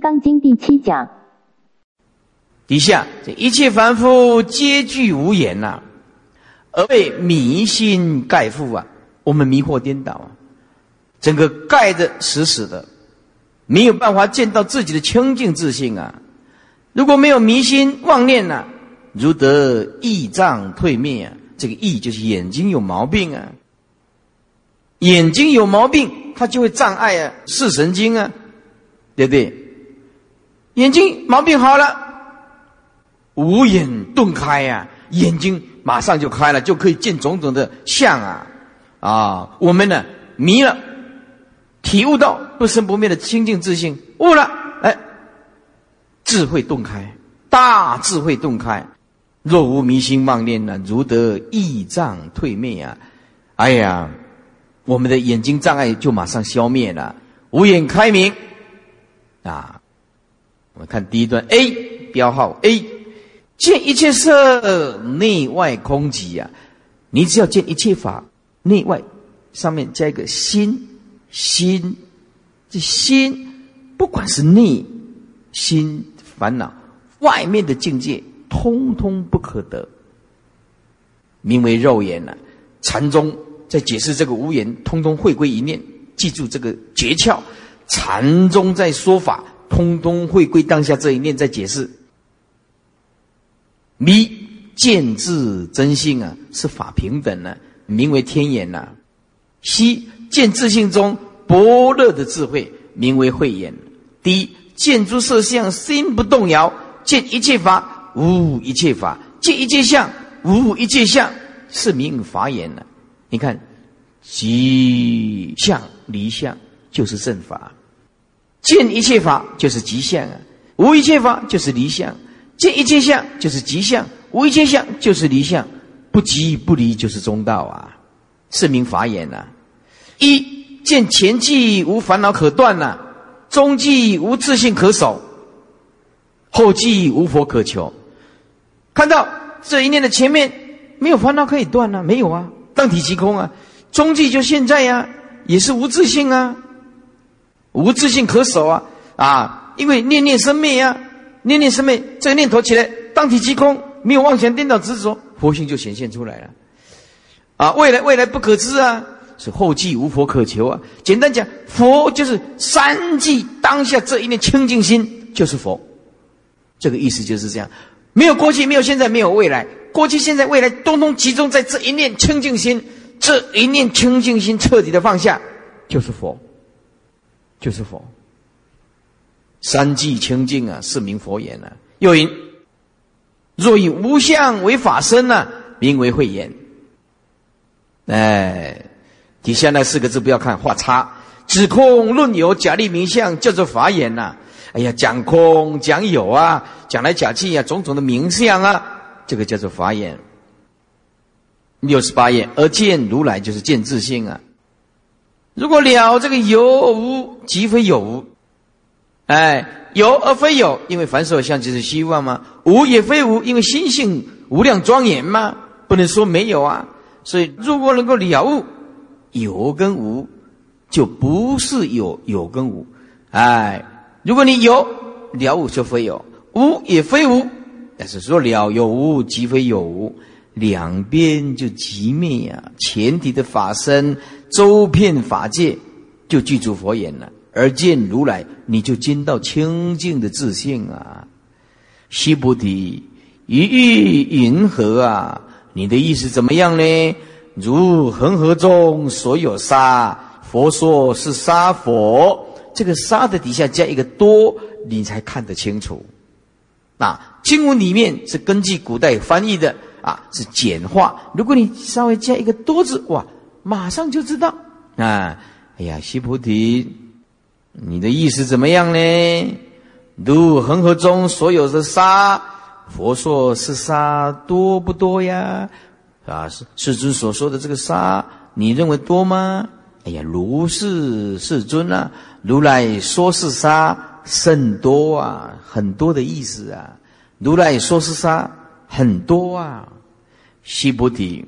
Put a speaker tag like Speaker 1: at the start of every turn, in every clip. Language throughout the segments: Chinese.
Speaker 1: 刚经》第七讲。
Speaker 2: 底下这一切凡夫皆具无言呐，而被迷心盖覆啊！我们迷惑颠倒啊，整个盖的死死的，没有办法见到自己的清净自信啊！如果没有迷心妄念呐，如得意障退灭啊！这个意就是眼睛有毛病啊，眼睛有毛病，它就会障碍啊视神经啊，对不对？眼睛毛病好了。无眼顿开呀，眼睛马上就开了，就可以见种种的相啊！啊，我们呢迷了，体悟到不生不灭的清净自信，悟了，哎，智慧顿开，大智慧顿开。若无迷心妄念呢，如得翳障退灭呀！哎呀，我们的眼睛障碍就马上消灭了，无眼开明啊！我们看第一段 A 标号 A。见一切色，内外空寂呀！你只要见一切法，内外上面加一个心，心，这心不管是内心烦恼，外面的境界，通通不可得，名为肉眼呐。禅宗在解释这个无言，通通会归一念，记住这个诀窍。禅宗在说法，通通会归当下这一念，在解释。迷见自真性啊，是法平等呢，名为天眼呐。悉见自性中般若的智慧，名为慧眼。第一见诸色相，心不动摇；见一切法，无一切法；见一切相，无一切相，是名法眼呢。你看，即相离相就是正法，见一切法就是极相啊，无一切法就是离相。见一切相就是极相，无一切相就是离相，不即不离就是中道啊！是名法眼呐。一见前际无烦恼可断呐，中际无自信可守，后际无佛可求。看到这一念的前面没有烦恼可以断呢？没有啊，当体即空啊。中际就现在呀，也是无自信啊，无自信可守啊啊！因为念念生灭呀。念念生灭，这个念头起来，当体即空，没有妄想颠倒执着，佛性就显现出来了。啊，未来未来不可知啊，是后继无佛可求啊。简单讲，佛就是三际当下这一念清净心就是佛，这个意思就是这样。没有过去，没有现在，没有未来，过去、现在、未来，通通集中在这一念清净心，这一念清净心彻底的放下，就是佛，就是佛。三际清净啊，是名佛眼啊。又云：若以无相为法身呢，名为慧眼。哎，底下那四个字不要看，画叉。指空论有，假立名相，叫做法眼呐。哎呀，讲空讲有啊，讲来讲去啊，种种的名相啊，这个叫做法眼。六十八页，而见如来就是见自性啊。如果了这个有无，即非有无。哎，有而非有，因为凡所有相即是希望嘛；无也非无，因为心性无量庄严嘛，不能说没有啊。所以，如果能够了悟有跟无，就不是有有跟无。哎，如果你有了悟就非有，无也非无，但是说了有无即非有无，两边就即灭呀。前提的法身周遍法界，就具足佛言了。而见如来，你就见到清净的自信啊！西菩提，一遇银河啊？你的意思怎么样呢？如恒河中所有沙，佛说是沙佛。这个沙的底下加一个多，你才看得清楚。啊，经文里面是根据古代翻译的啊，是简化。如果你稍微加一个多字，哇，马上就知道啊！哎呀，西菩提。你的意思怎么样呢？如恒河中所有的沙，佛说是沙多不多呀？啊，是世尊所说的这个沙，你认为多吗？哎呀，如是世尊啊，如来说是沙甚多啊，很多的意思啊。如来说是沙很多啊。西菩提，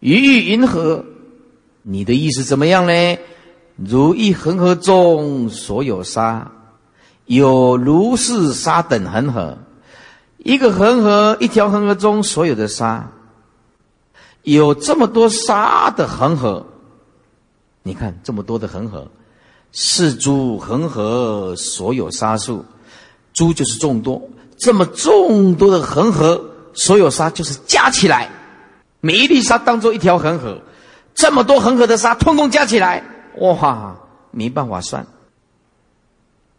Speaker 2: 鱼欲云何？你的意思怎么样呢？如一恒河中所有沙，有如是沙等恒河，一个恒河，一条恒河中所有的沙，有这么多沙的恒河。你看这么多的恒河，是诸恒河所有沙数，诸就是众多，这么众多的恒河，所有沙就是加起来，每一粒沙当做一条恒河，这么多恒河的沙，通通加起来，哇，没办法算。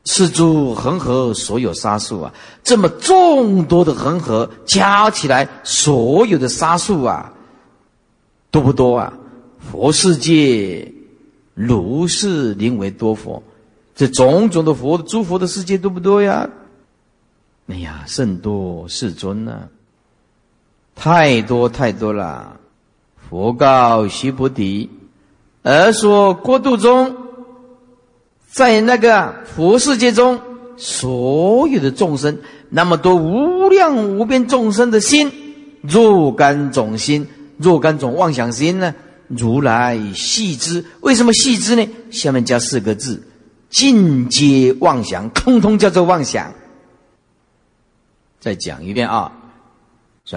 Speaker 2: 是诸恒河所有沙数啊，这么众多的恒河加起来，所有的沙数啊，多不多啊？佛世界如是名为多佛，这种种的佛诸佛的世界多不多呀？哎呀，甚多世尊呐，太多太多了。佛告须菩提，而说国度中。在那个佛世界中，所有的众生，那么多无量无边众生的心，若干种心，若干种妄想心呢？如来细知，为什么细知呢？下面加四个字：尽皆妄想，通通叫做妄想。再讲一遍啊！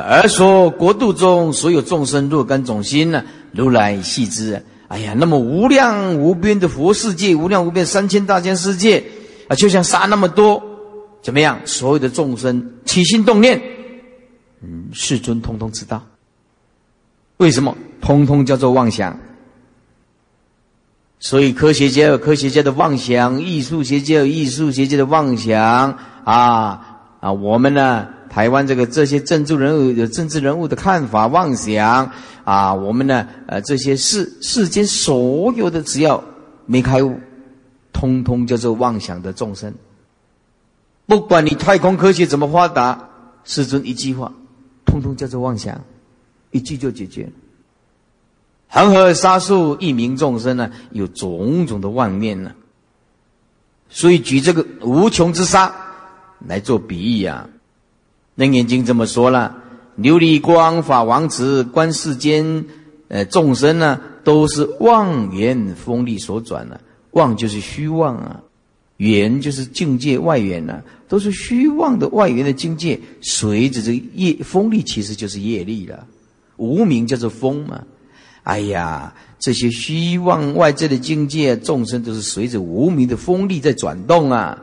Speaker 2: 而说国度中所有众生若干种心呢？如来细知。哎呀，那么无量无边的佛世界，无量无边三千大千世界啊，就像沙那么多，怎么样？所有的众生起心动念，嗯，世尊通通知道。为什么？通通叫做妄想。所以科学家有科学家的妄想，艺术学家有艺术学家的妄想啊啊！我们呢？台湾这个这些政治人物有政治人物的看法妄想啊，我们呢呃这些世世间所有的只要没开悟，通通叫做妄想的众生。不管你太空科学怎么发达，世尊一句话，通通叫做妄想，一句就解决。恒河沙数一名众生呢，有种种的妄念呢，所以举这个无穷之沙来做比喻啊。楞严经这么说了：琉璃光法王子观世间，呃，众生呢，都是妄缘风力所转的。妄就是虚妄啊，缘就是境界外缘呐，都是虚妄的外缘的境界。随着这业风力，其实就是业力了。无名叫做风嘛。哎呀，这些虚妄外在的境界，众生都是随着无名的风力在转动啊。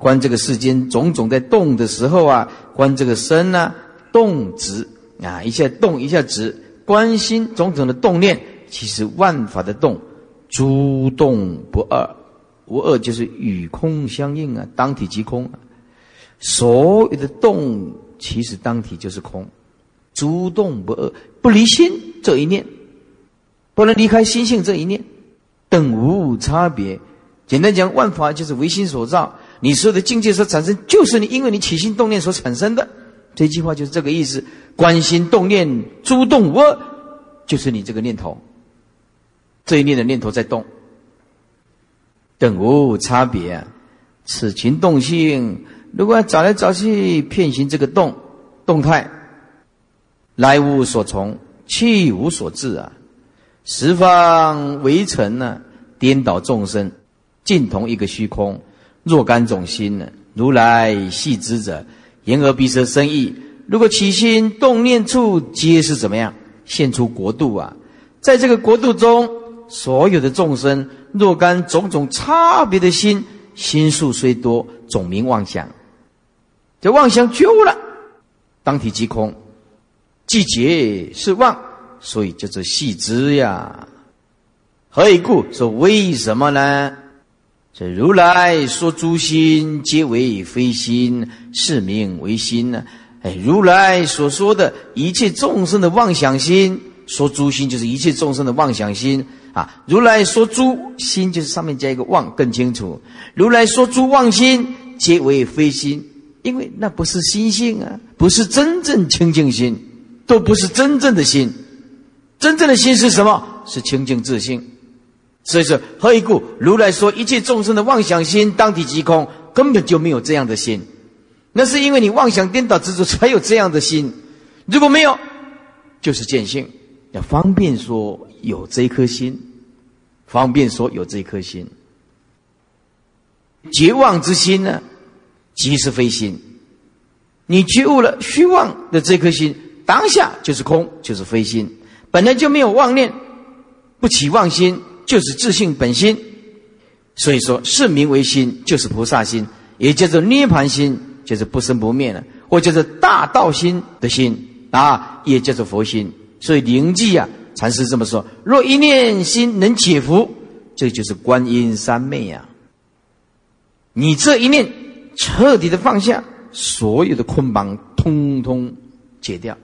Speaker 2: 观这个世间种种在动的时候啊，观这个身呢动止啊，一下动一下止，观心种种的动念，其实万法的动，诸动不二，无二就是与空相应啊，当体即空。所有的动其实当体就是空，诸动不二，不离心这一念，不能离开心性这一念，等无差别。简单讲，万法就是唯心所造。你说的境界所产生，就是你因为你起心动念所产生的。这句话就是这个意思。观心动念，诸动无，就是你这个念头。这一念的念头在动，等无差别。此情动性，如果找来找去，骗行这个动动态，来无所从，去无所至啊。十方围城呢，颠倒众生，尽同一个虚空。若干种心呢？如来细知者，言而鼻舌身意，如果起心动念处，皆是怎么样？现出国度啊！在这个国度中，所有的众生，若干种种差别的心，心数虽多，总名妄想。这妄想觉悟了，当体即空，季节是妄，所以叫做细知呀。何以故？说为什么呢？这如来说诸心皆为非心，是名为心呢？哎，如来所说的一切众生的妄想心，说诸心就是一切众生的妄想心啊。如来说诸心就是上面加一个妄，更清楚。如来说诸妄心皆为非心，因为那不是心性啊，不是真正清净心，都不是真正的心。真正的心是什么？是清净自性。所以说，何以故？如来说一切众生的妄想心当体即空，根本就没有这样的心。那是因为你妄想颠倒执着，才有这样的心。如果没有，就是见性。要方便说有这一颗心，方便说有这一颗心。绝望之心呢，即是非心。你觉悟了虚妄的这颗心，当下就是空，就是非心，本来就没有妄念，不起妄心，就是自性本心。所以说，是名为心，就是菩萨心，也叫做涅盘心，就是不生不灭的，或叫做大道心的心啊，也叫做佛心。所以灵寂啊，禅师这么说：若一念心能解福，这就是观音三昧呀。你这一念彻底的放下。所有的捆绑通通解掉，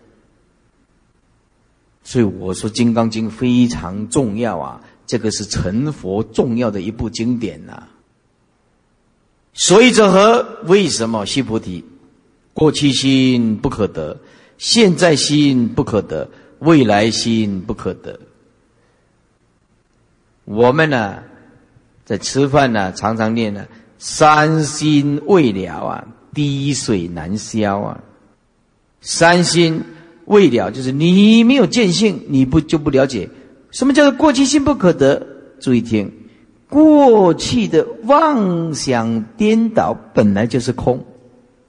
Speaker 2: 所以我说《金刚经》非常重要啊！这个是成佛重要的一部经典呐。所以者何？为什么？须菩提，过去心不可得，现在心不可得，未来心不可得。我们呢，在吃饭呢，常常念呢，三心未了啊。滴水难消啊！三心未了，就是你没有见性，你不就不了解什么叫做过去心不可得。注意听，过去的妄想颠倒本来就是空，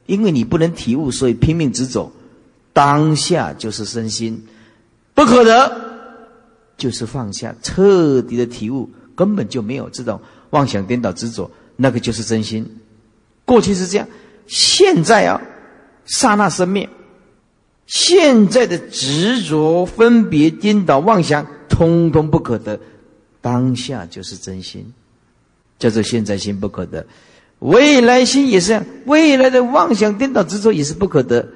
Speaker 2: 因为你不能体悟，所以拼命执着。当下就是身心不可得，就是放下，彻底的体悟，根本就没有这种妄想颠倒执着，那个就是真心。过去是这样。现在啊，刹那生灭，现在的执着、分别、颠倒、妄想，通通不可得。当下就是真心，叫做现在心不可得。未来心也是，未来的妄想、颠倒、执着也是不可得。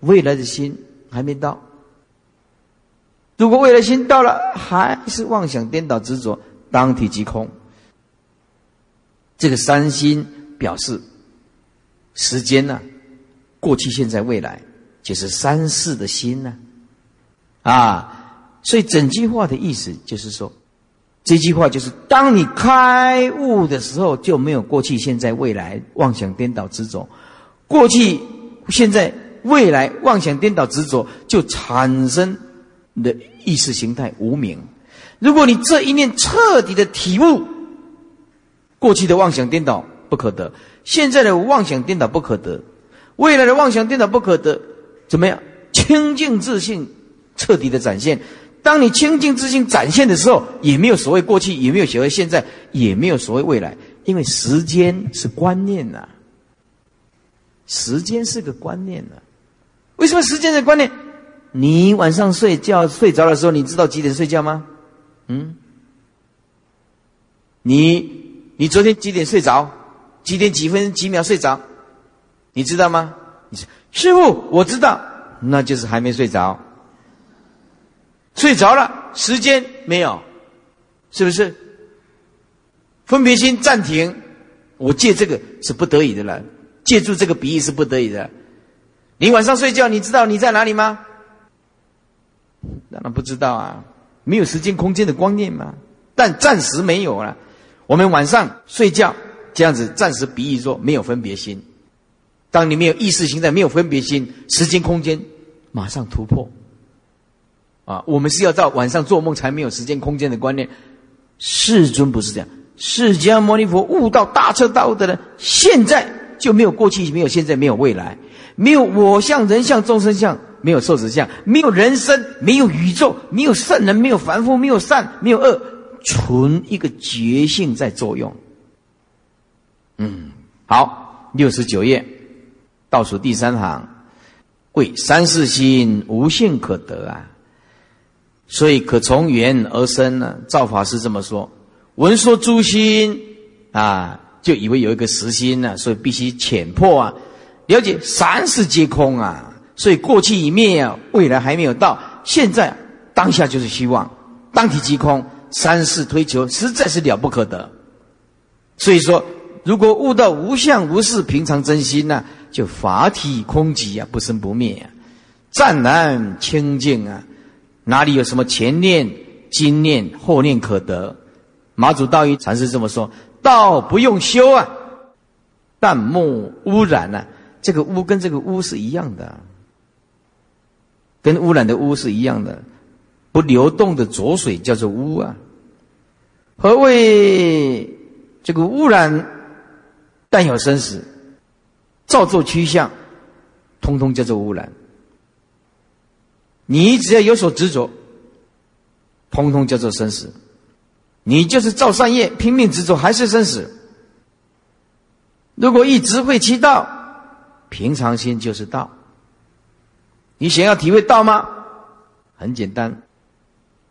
Speaker 2: 未来的心还没到，如果未来心到了，还是妄想、颠倒、执着，当体即空。这个三心表示。时间呢？过去、现在、未来，就是三世的心呢。啊，所以整句话的意思就是说，这句话就是：当你开悟的时候，就没有过去、现在、未来妄想颠倒执着；过去、现在、未来妄想颠倒执着，就产生你的意识形态无名。如果你这一念彻底的体悟，过去的妄想颠倒不可得。现在的妄想颠倒不可得，未来的妄想颠倒不可得，怎么样？清净自信彻底的展现。当你清净自信展现的时候，也没有所谓过去，也没有所谓现在，也没有所谓未来，因为时间是观念呐。时间是个观念呐。为什么时间的观念？你晚上睡觉睡着的时候，你知道几点睡觉吗？嗯？你你昨天几点睡着？几点几分几秒睡着？你知道吗？你说师傅，我知道，那就是还没睡着。睡着了，时间没有，是不是？分别心暂停，我借这个是不得已的了，借助这个比喻是不得已的。你晚上睡觉，你知道你在哪里吗？当然不知道啊，没有时间空间的观念嘛。但暂时没有了，我们晚上睡觉。这样子暂时比喻说没有分别心，当你没有意识形态、没有分别心，时间空间马上突破。啊，我们是要到晚上做梦才没有时间空间的观念。世尊不是这样，释迦牟尼佛悟到大彻大悟的人，现在就没有过去，没有现在，没有未来，没有我相、人相、众生相，没有寿者相，没有人生，没有宇宙，没有圣人，没有凡夫，没有善，没有恶，纯一个觉性在作用。嗯，好，六十九页倒数第三行，为三世心无限可得啊，所以可从缘而生呢。赵法师这么说，闻说诸心啊，就以为有一个实心呢，所以必须浅破啊，了解三世皆空啊，所以过去已灭啊，未来还没有到，现在当下就是希望，当体即空，三世推求实在是了不可得，所以说。如果悟到无相无事平常真心呢，就法体空寂啊，不生不灭啊，湛然清净啊，哪里有什么前念、今念、后念可得？马祖道一禅师这么说：道不用修啊，但莫污染呢。这个污跟这个污是一样的，跟污染的污是一样的，不流动的浊水叫做污啊。何谓这个污染？但有生死，造作趋向，通通叫做污染。你只要有所执着，通通叫做生死。你就是造善业，拼命执着，还是生死。如果一直会其道，平常心就是道。你想要体会道吗？很简单，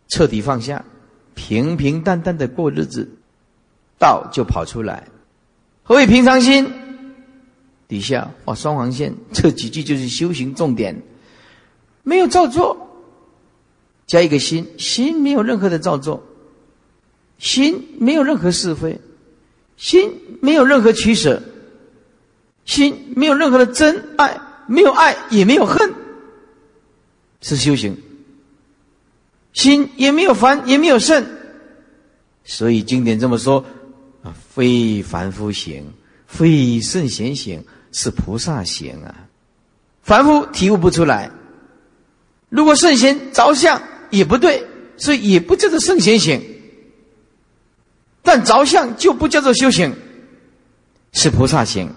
Speaker 2: 彻底放下，平平淡淡的过日子，道就跑出来。何谓平常心？底下画双黄线，这几句就是修行重点。没有照做，加一个心，心没有任何的照做，心没有任何是非，心没有任何取舍，心没有任何的真爱，没有爱也没有恨，是修行。心也没有烦，也没有圣，所以经典这么说：啊，非凡夫行，非圣贤行，是菩萨行啊。凡夫体悟不出来，如果圣贤着相也不对，所以也不叫做圣贤行。但着相就不叫做修行，是菩萨行。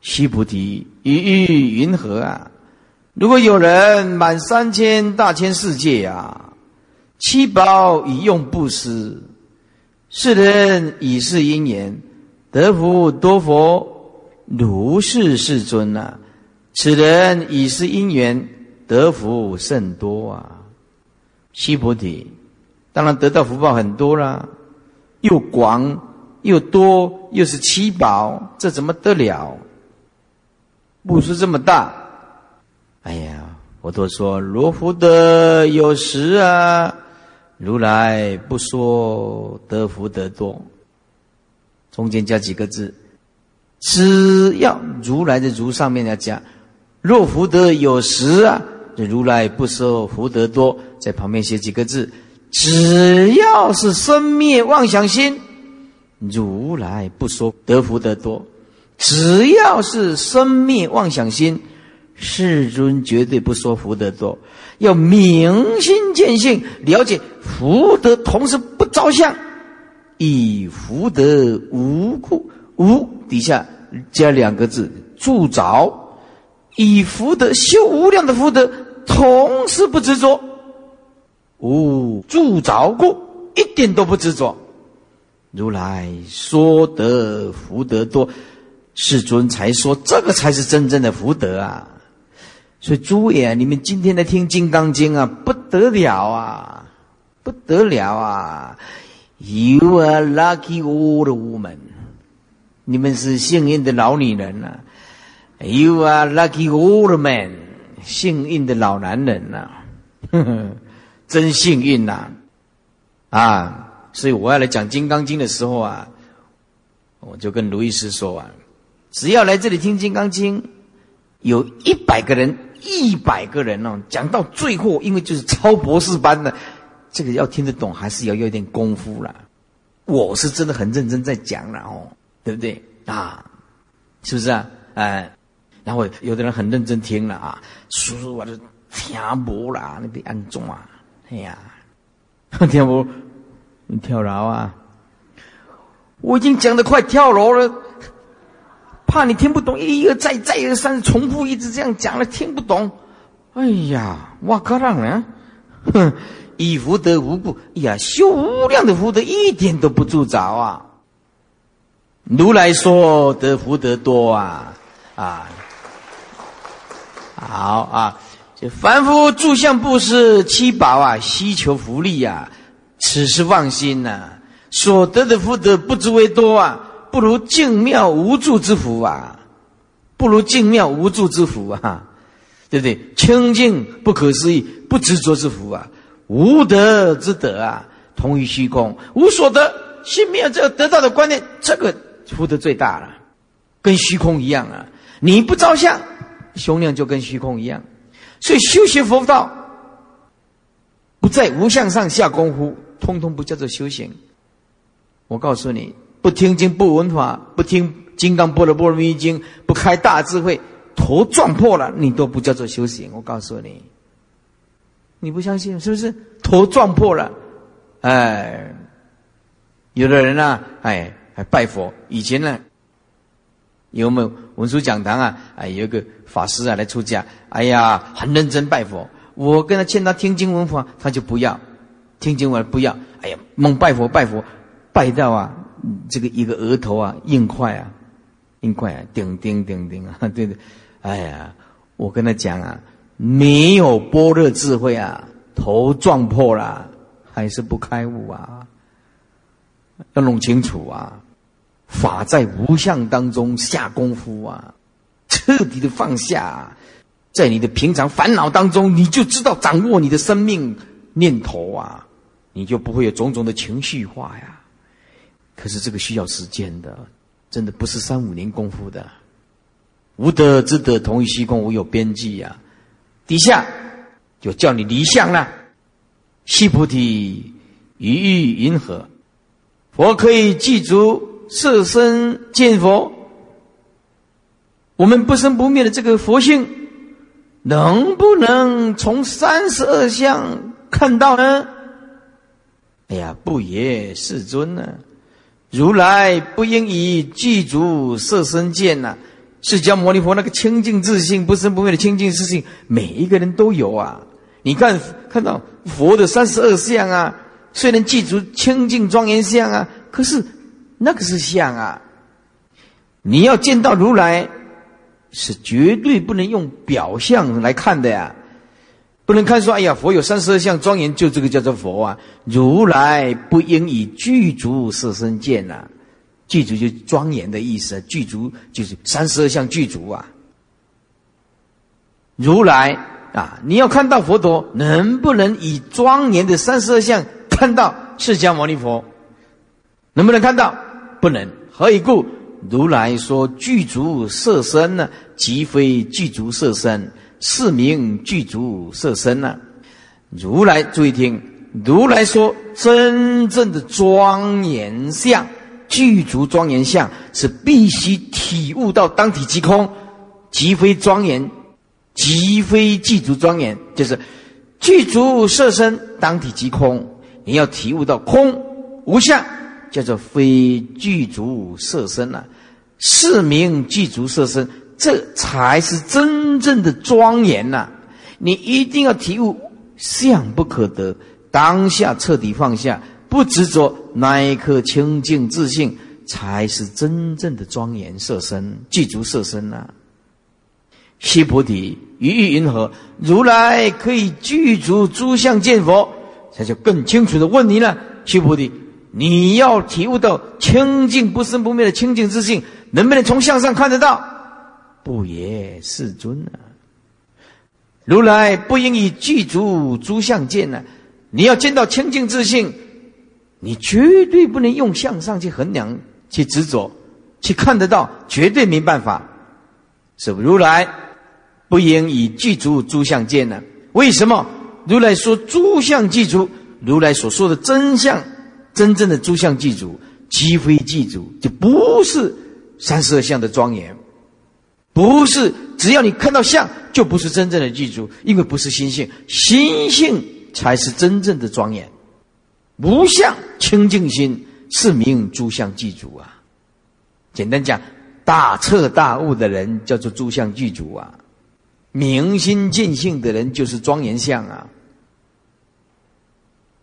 Speaker 2: 须菩提，于欲云何啊？如果有人满三千大千世界呀，七宝以用布施，世人以是因缘得福多佛如是世尊呐。此人已是因缘得福甚多啊。须菩提，当然得到福报很多啦，又广又多，又是七宝，这怎么得了？布施这么大。哎呀，我都说罗福德有时啊，如来不说得福德多。中间加几个字，只要如来的如上面要讲，若福德有时啊，如来不说福德多，在旁边写几个字，只要是生灭妄想心，如来不说得福德多，只要是生灭妄想心。世尊绝对不说福德多，要明心见性，了解福德，同时不着相，以福德无故无底下加两个字助着，以福德修无量的福德，同时不执着，无助着过，一点都不执着。如来说得福德多，世尊才说这个才是真正的福德啊。所以诸位啊，你们今天来听《金刚经》啊，不得了啊，不得了啊！You are lucky old woman，你们是幸运的老女人呐；You are lucky old man，幸运的老男人呐，真幸运呐！啊，所以我要来讲《金刚经》的时候啊，我就跟卢医师说啊，只要来这里听《金刚经》，有一百个人。一百个人哦，讲到最后，因为就是超博士班的，这个要听得懂，还是要有点功夫了。我是真的很认真在讲了哦，对不对啊？是不是啊？哎，然后有的人很认真听了啊，叔叔我就听不啦，你别安中啊，哎呀，听不？你跳楼啊？我已经讲的快跳楼了。怕你听不懂，一而再，再而三重复，一直这样讲了，听不懂。哎呀，我靠，让人，哼，以福德无故，哎呀，修无量的福德，一点都不助着啊。如来说得福德多啊，啊，好啊，这凡夫住相布施七宝啊，希求福利呀，此是妄心呐，所得的福德不知为多啊。不如净妙无助之福啊！不如净妙无助之福啊！对不对？清净不可思议不执着之福啊！无德之德啊！同于虚空无所得，心没有这个得到的观念，这个福德最大了，跟虚空一样啊！你不照相，胸量就跟虚空一样。所以修行佛道，不在无相上下功夫，通通不叫做修行。我告诉你。不听经不闻法，不听《金刚波罗波罗蜜经》，不开大智慧，头撞破了，你都不叫做修行。我告诉你，你不相信是不是？头撞破了，哎，有的人呢，哎，还拜佛。以前呢，有没有文殊讲堂啊？啊，有一个法师啊来出家，哎呀，很认真拜佛。我跟他劝他听经闻法，他就不要听经闻不要。哎呀，猛拜佛拜佛，拜到啊，这个一个额头啊硬块啊，硬块啊，顶顶顶顶啊，对对。哎呀，我跟他讲啊，没有般若智慧啊，头撞破了还是不开悟啊，要弄清楚啊。法在无相当中下功夫啊，彻底的放下，在你的平常烦恼当中，你就知道掌握你的生命念头啊，你就不会有种种的情绪化呀。可是这个需要时间的，真的不是三五年功夫的。无德之德，同于虚空，无有边际呀。底下就叫你离相了。西菩提，于欲云何？佛可以具足。色身见佛，我们不生不灭的这个佛性，能不能从三十二相看到呢？哎呀，不也世尊呢？如来不应以具足色身见呐。释迦牟尼佛那个清净自信、不生不灭的清净自信，每一个人都有啊。你看，看到佛的三十二相啊，虽然具足清净庄严相啊，可是。那个是相啊！你要见到如来，是绝对不能用表象来看的呀，不能看说，哎呀，佛有三十二相庄严，就这个叫做佛啊！如来不应以具足色身见呐，具足就庄严的意思，具足就是三十二相具足啊。如来啊，你要看到佛陀，能不能以庄严的三十二相看到释迦牟尼佛？能不能看到？不能，何以故？如来说具足色身呢，即非具足色身，是名具足色身呢。如来注意听，如来说真正的庄严相，具足庄严相，是必须体悟到当体即空，即非庄严，即非具足庄严，就是具足色身，当体即空。你要体悟到空无相。叫做非具足色身呐，是名具足色身，这才是真正的庄严呐！你一定要体悟相不可得，当下彻底放下，不执着那一颗清净自信，才是真正的庄严色身，具足色身呐！须菩提，于意云何？如来可以具足诸相见佛，他就更清楚的问你了，须菩提。你要体悟到清净不生不灭的清净之性，能不能从向上看得到？不也，世尊啊！如来不应以具足诸相见呢？你要见到清净自性，你绝对不能用向上去衡量、去执着、去看得到，绝对没办法。是不？如来不应以具足诸相见呢？为什么？如来说诸相具足，如来所说的真相。真正的诸相记主，即非记主，就不是三十二相的庄严，不是只要你看到相，就不是真正的记主，因为不是心性，心性才是真正的庄严。无相清净心是名诸相记主啊。简单讲，大彻大悟的人叫做诸相记主啊，明心见性的人就是庄严相啊。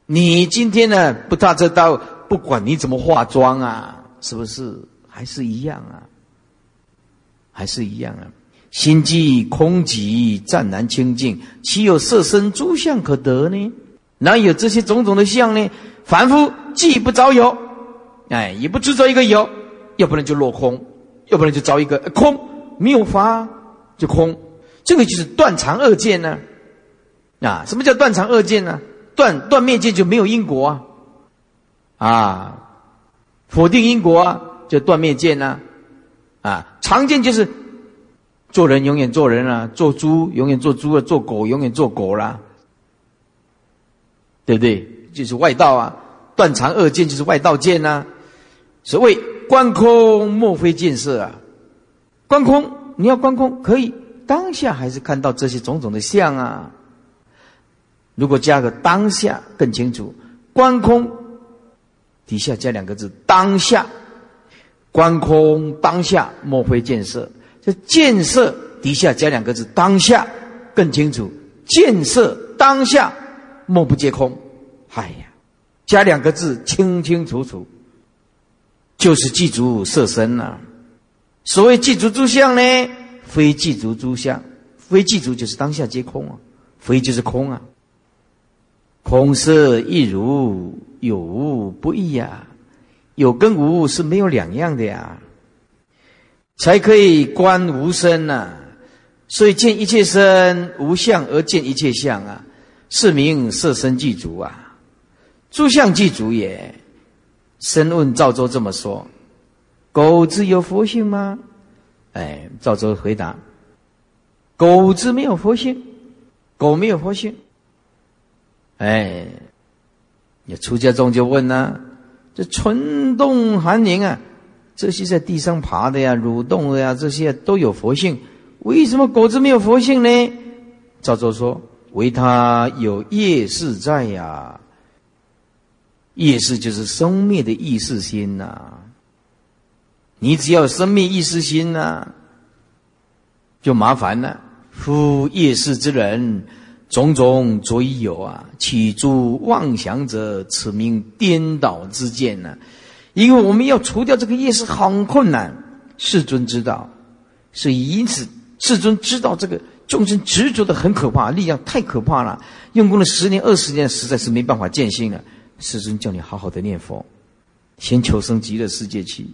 Speaker 2: 你今天呢不踏这道，不管你怎么化妆啊，是不是还是一样啊？还是一样啊？心即空寂，湛然清净，岂有色身诸相可得呢？哪有这些种种的相呢？凡夫既不着有，哎，也不执着一个有，要不然就落空，要不然就着一个空，没有法就空，这个就是断肠二见呢。啊，什么叫断肠二见呢？断断灭见就没有因果啊，啊，否定因果啊，就断灭见呐，啊，常见就是做人永远做人啊，做猪永远做猪啊，做狗永远做狗啦，对不对？就是外道啊，断常恶见就是外道见呐。所谓观空莫非见色啊，观空你要观空可以，当下还是看到这些种种的相啊。如果加个当下更清楚，观空底下加两个字当下，观空当下莫非见色，这见色底下加两个字，当下更清楚。见色当下莫不皆空。哎呀，加两个字清清楚楚，就是记足色身呐。所谓记足诸相呢，非记足诸相，非记足就是当下皆空啊，非就是空啊。空色亦如有无不异呀。有跟无是没有两样的呀，才可以观无身呐。所以见一切身无相而见一切相啊，是名色身具足啊，诸相具足也。深问赵州这么说：狗子有佛性吗？哎，赵州回答：狗子没有佛性，狗没有佛性。哎，那出家众就问呢。这春动寒凝啊，这些在地上爬的呀、蠕动的呀，这些都有佛性。为什么狗子没有佛性呢？赵州说：“唯他有业识在呀。业识就是生灭的意识心呐。你只要生命意识心呐，就麻烦了。夫业识之人。”种种着已有啊，起诸妄想者，此名颠倒之见呢。因为我们要除掉这个业是很困难，世尊知道，所以因此世尊知道这个众生执着的很可怕，力量太可怕了，用功了十年二十年，实在是没办法见性了。世尊叫你好好的念佛，先求生极乐世界去，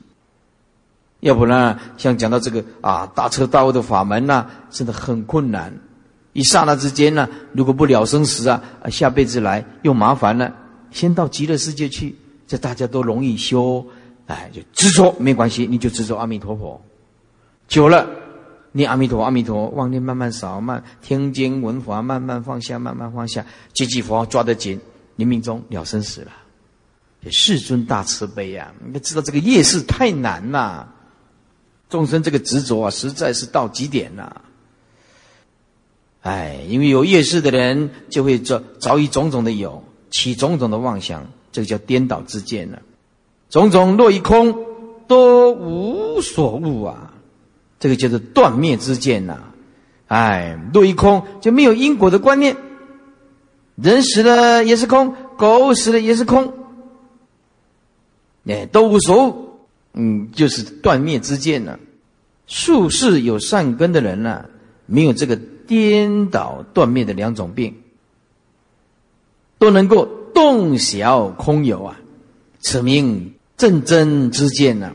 Speaker 2: 要不然像讲到这个啊大彻大悟的法门呐，真的很困难。一刹那之间呢，如果不了生死啊，下辈子来又麻烦了。先到极乐世界去，这大家都容易修，哎，就执着没关系，你就执着阿弥陀佛。久了，念阿弥陀，阿弥陀，妄念慢慢少，慢听经闻法，慢慢放下，慢慢放下，几几佛抓得紧，你命中了生死了。世尊大慈悲呀！你知道这个业事太难了，众生这个执着啊，实在是到极点了。哎，因为有业识的人，就会着着于种种的有，起种种的妄想，这个叫颠倒之见了。种种若一空，都无所悟啊，这个叫做断灭之见呐。哎，若一空就没有因果的观念，人死了也是空，狗死了也是空，哎，都无所悟。嗯，就是断灭之见呢。术士有善根的人呢，没有这个。颠倒断灭的两种病，都能够洞晓空有啊，此名正真之见呢。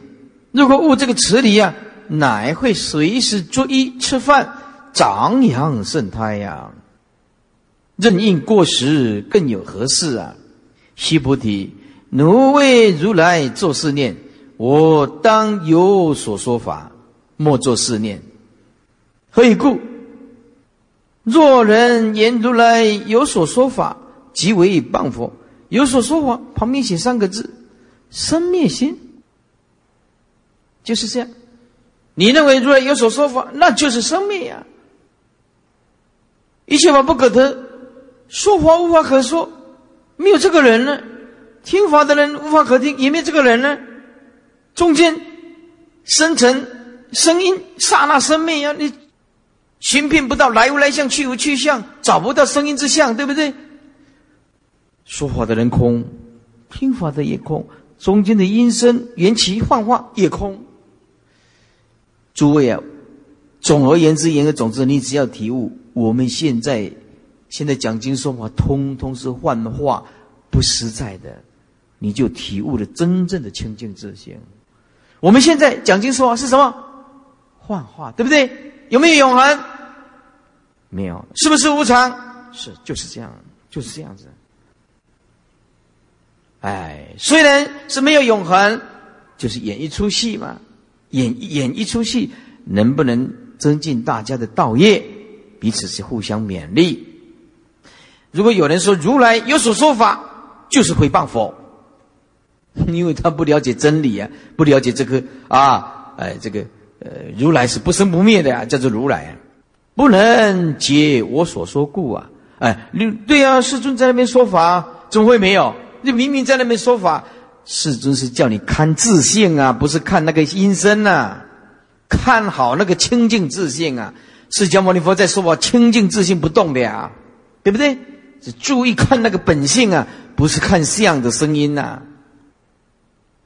Speaker 2: 如果悟这个词理啊，乃会随时作揖吃饭，长养圣胎呀。任应过时，更有何事啊？须菩提，奴为如来作是念：我当有所说法，莫作是念。何以故？若人言如来有所说法，即为谤佛。有所说法旁边写三个字：生灭心。就是这样。你认为如来有所说法，那就是生灭呀。一切法不可得，说法无法可说，没有这个人呢。听法的人无法可听，也没有这个人呢。中间生成声音，刹那生灭呀，你。寻遍不到来无来相，去无去相，找不到声音之相，对不对？说法的人空，听法的也空，中间的音声缘起幻化也空。诸位啊，总而言之，言而总之，你只要体悟，我们现在现在讲经说法，通通是幻化，不实在的，你就体悟了真正的清净自性。我们现在讲经说法是什么？幻化，对不对？有没有永恒？没有，是不是无常？是，就是这样，就是这样子。哎，虽然是没有永恒，就是演一出戏嘛，演演一出戏，能不能增进大家的道业？彼此是互相勉励。如果有人说如来有所说法，就是诽谤佛，因为他不了解真理啊，不了解这个啊，哎，这个。呃，如来是不生不灭的呀，叫做如来，不能解我所说故啊！哎，对啊，世尊在那边说法，怎么会没有？你明明在那边说法，世尊是叫你看自性啊，不是看那个阴身呐，看好那个清净自性啊。释迦牟尼佛在说法，清净自性不动的呀，对不对？是注意看那个本性啊，不是看相的声音呐。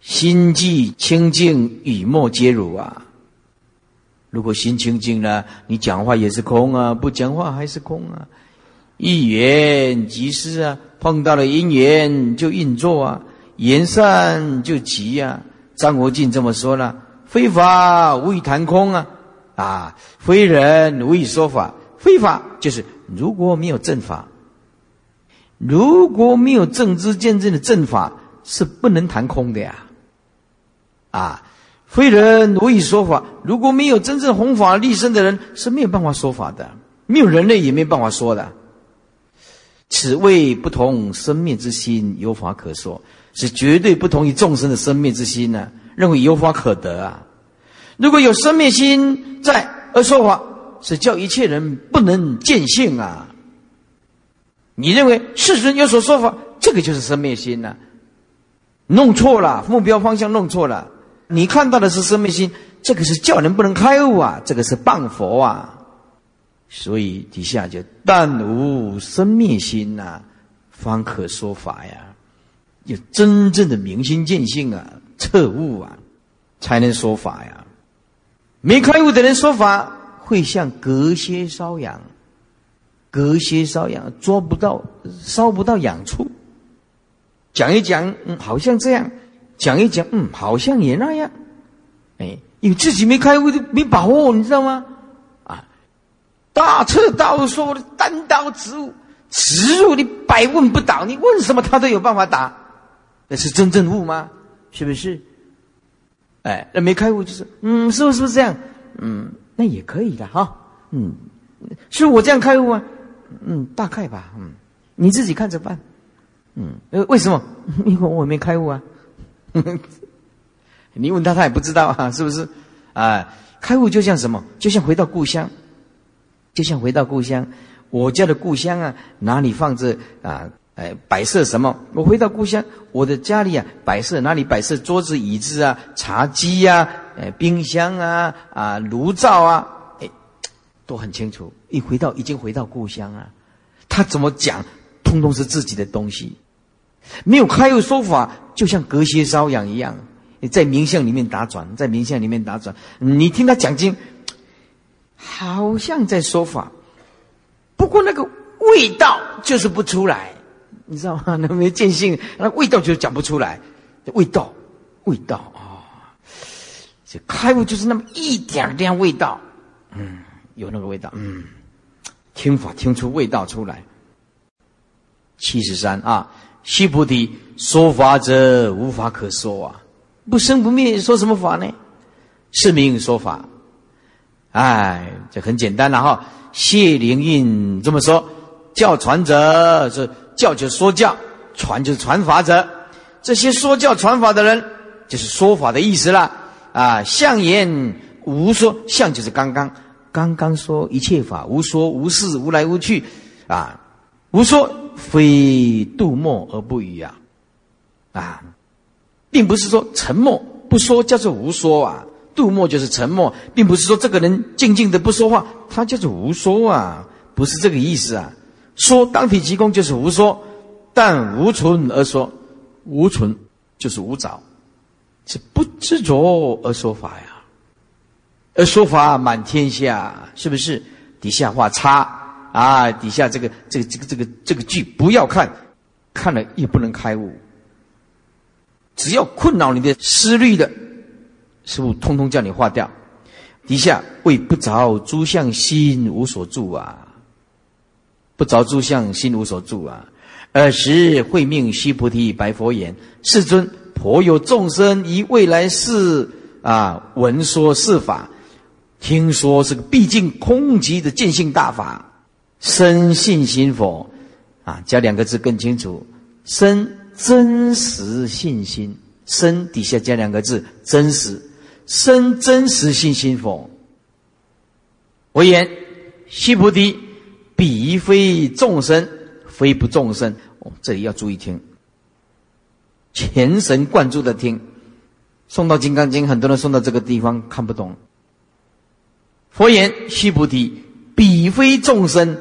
Speaker 2: 心既清净，语莫皆如啊。如果心清净了，你讲话也是空啊，不讲话还是空啊。一缘即施啊，碰到了因缘就运作啊。言善就急呀！张国敬这么说了：“非法无以谈空啊，啊，非人无以说法。非法就是如果没有正法，如果没有正知见证的正法，是不能谈空的呀。啊，非人无以说法。如果没有真正弘法立身的人，是没有办法说法的。没有人类也没办法说的。此谓不同生灭之心，有法可说。”是绝对不同于众生的生灭之心呢，认为有法可得啊。如果有生灭心在而说法，是叫一切人不能见性啊。你认为世尊有所说法，这个就是生灭心呢？弄错了，目标方向弄错了。你看到的是生灭心，这个是叫人不能开悟啊，这个是谤佛啊。所以底下就但无生灭心呐，方可说法呀。有真正的明心见性啊，彻悟啊，才能说法呀。没开悟的人说法，会像隔靴搔痒，隔靴搔痒，捉不到，搔不到痒处。讲一讲，嗯，好像这样；讲一讲，嗯，好像也那样。哎，因为自己没开悟就，没把握，你知道吗？啊，大彻大悟说我的单刀直入，直入你百问不倒，你问什么他都有办法答。那是真正悟吗？是不是？哎，那没开悟就是，嗯，是不是不是这样？嗯，那也可以的哈。嗯，是我这样开悟吗？嗯，大概吧。嗯，你自己看着办。嗯，呃，为什么？因为我没开悟啊。你问他，他也不知道啊，是不是？啊，开悟就像什么？就像回到故乡，就像回到故乡。我家的故乡啊，哪里放着啊？哎，摆设什么？我回到故乡，我的家里啊，摆设哪里摆设桌子、椅子啊，茶几呀，哎，冰箱啊，啊，炉灶啊，哎，都很清楚。一回到，已经回到故乡啊，他怎么讲，通通是自己的东西，没有开悟说法，就像隔靴搔痒一样。你在冥想里面打转，在冥想里面打转，你听他讲经，好像在说法，不过那个味道就是不出来。你知道吗？那没见性，那味道就是讲不出来。味道，味道啊！这开悟就是那么一点点味道，嗯，有那个味道，嗯，听法听出味道出来。七十三啊，须菩提，说法者无法可说啊，不生不灭，说什么法呢？是名说法。哎，这很简单了哈。谢灵运这么说，教传者是。教就是说教，传就是传法者。这些说教传法的人，就是说法的意思了。啊，相言无说，相就是刚刚刚刚说一切法无说无事无来无去，啊，无说非度默而不语啊，啊，并不是说沉默不说叫做无说啊，度默就是沉默，并不是说这个人静静的不说话，他叫做无说啊，不是这个意思啊。说当体即空就是无说，但无存而说，无存就是无着，是不执着而说法呀。而说法满天下，是不是？底下画叉啊，底下这个这个这个这个这个句不要看，看了也不能开悟。只要困扰你的思虑的，师傅通通叫你化掉。底下为不着诸相心无所住啊。不着诸相，心无所住啊！尔时会命须菩提白佛言：“世尊，颇有众生于未来世啊，闻说是法，听说是个毕竟空寂的见性大法，生信心佛？啊，加两个字更清楚：生真实信心。生底下加两个字：真实。生真实信心佛。佛言须菩提。”彼非众生，非不众生。哦，这里要注意听。全神贯注的听。送到《金刚经》，很多人送到这个地方看不懂。佛言：“须菩提，彼非众生，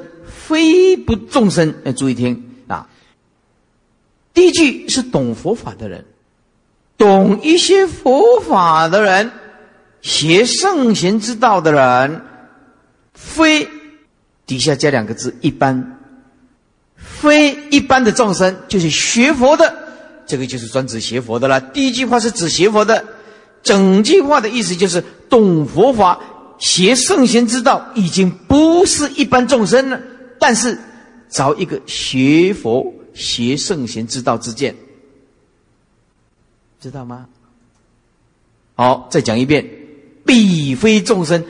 Speaker 2: 非不众生。”要注意听啊！第一句是懂佛法的人，懂一些佛法的人，学圣贤之道的人，非底下加两个字：一般。非一般的众生，就是学佛的，这个就是专指学佛的了。第一句话是指学佛的，整句话的意思就是懂佛法、学圣贤之道，已经不是一般众生了。但是找一个学佛、学圣贤之道之见，知道吗？好，再讲一遍：彼非众生，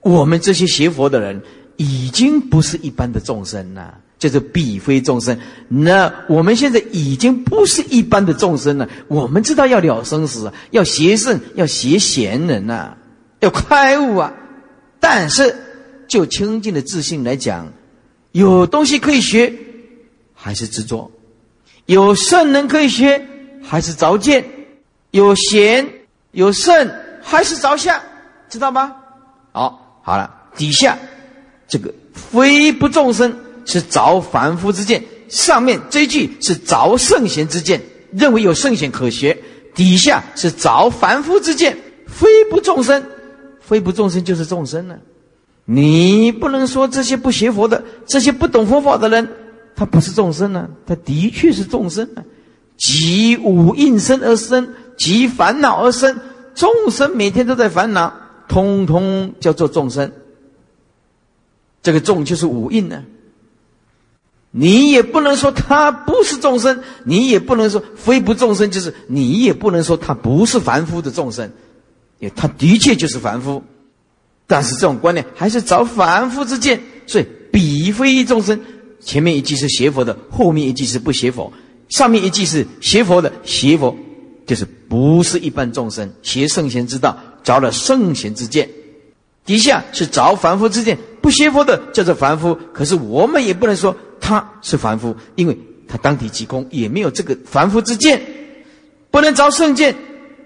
Speaker 2: 我们这些学佛的人，已经不是一般的众生了。就是彼非众生，那我们现在已经不是一般的众生了。我们知道要了生死，要邪圣，要邪贤人呐，要开悟啊。但是就清净的自信来讲，有东西可以学，还是执着；有圣人可以学，还是着见；有贤有圣，还是着相，知道吗？好，好了，底下这个非不众生。是着凡夫之见，上面这句是着圣贤之见，认为有圣贤可学；底下是着凡夫之见，非不众生，非不众生就是众生了。你不能说这些不学佛的、这些不懂佛法的人，他不是众生呢？他的确是众生啊！即五应生而生，即烦恼而生，众生每天都在烦恼，通通叫做众生。这个众就是五印呢。你也不能说他不是众生，你也不能说非不众生，就是你也不能说他不是凡夫的众生，也他的确就是凡夫，但是这种观念还是找凡夫之见，所以彼非众生。前面一句是邪佛的，后面一句是不邪佛，上面一句是邪佛的，邪佛就是不是一般众生，邪圣贤之道，着了圣贤之见。底下是着凡夫之见，不邪佛的叫做凡夫。可是我们也不能说他是凡夫，因为他当体即空，也没有这个凡夫之见，不能着圣见，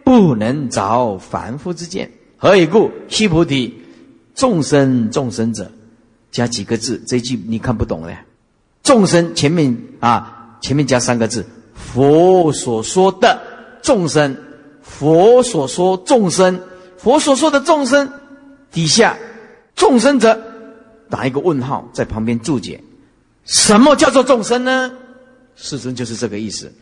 Speaker 2: 不能着凡夫之见。何以故？须菩提，众生众生者，加几个字，这句你看不懂嘞。众生前面啊，前面加三个字，佛所说的众生，佛所说众生，佛所说的众生。底下众生者，打一个问号，在旁边注解。什么叫做众生呢？世尊就是这个意思。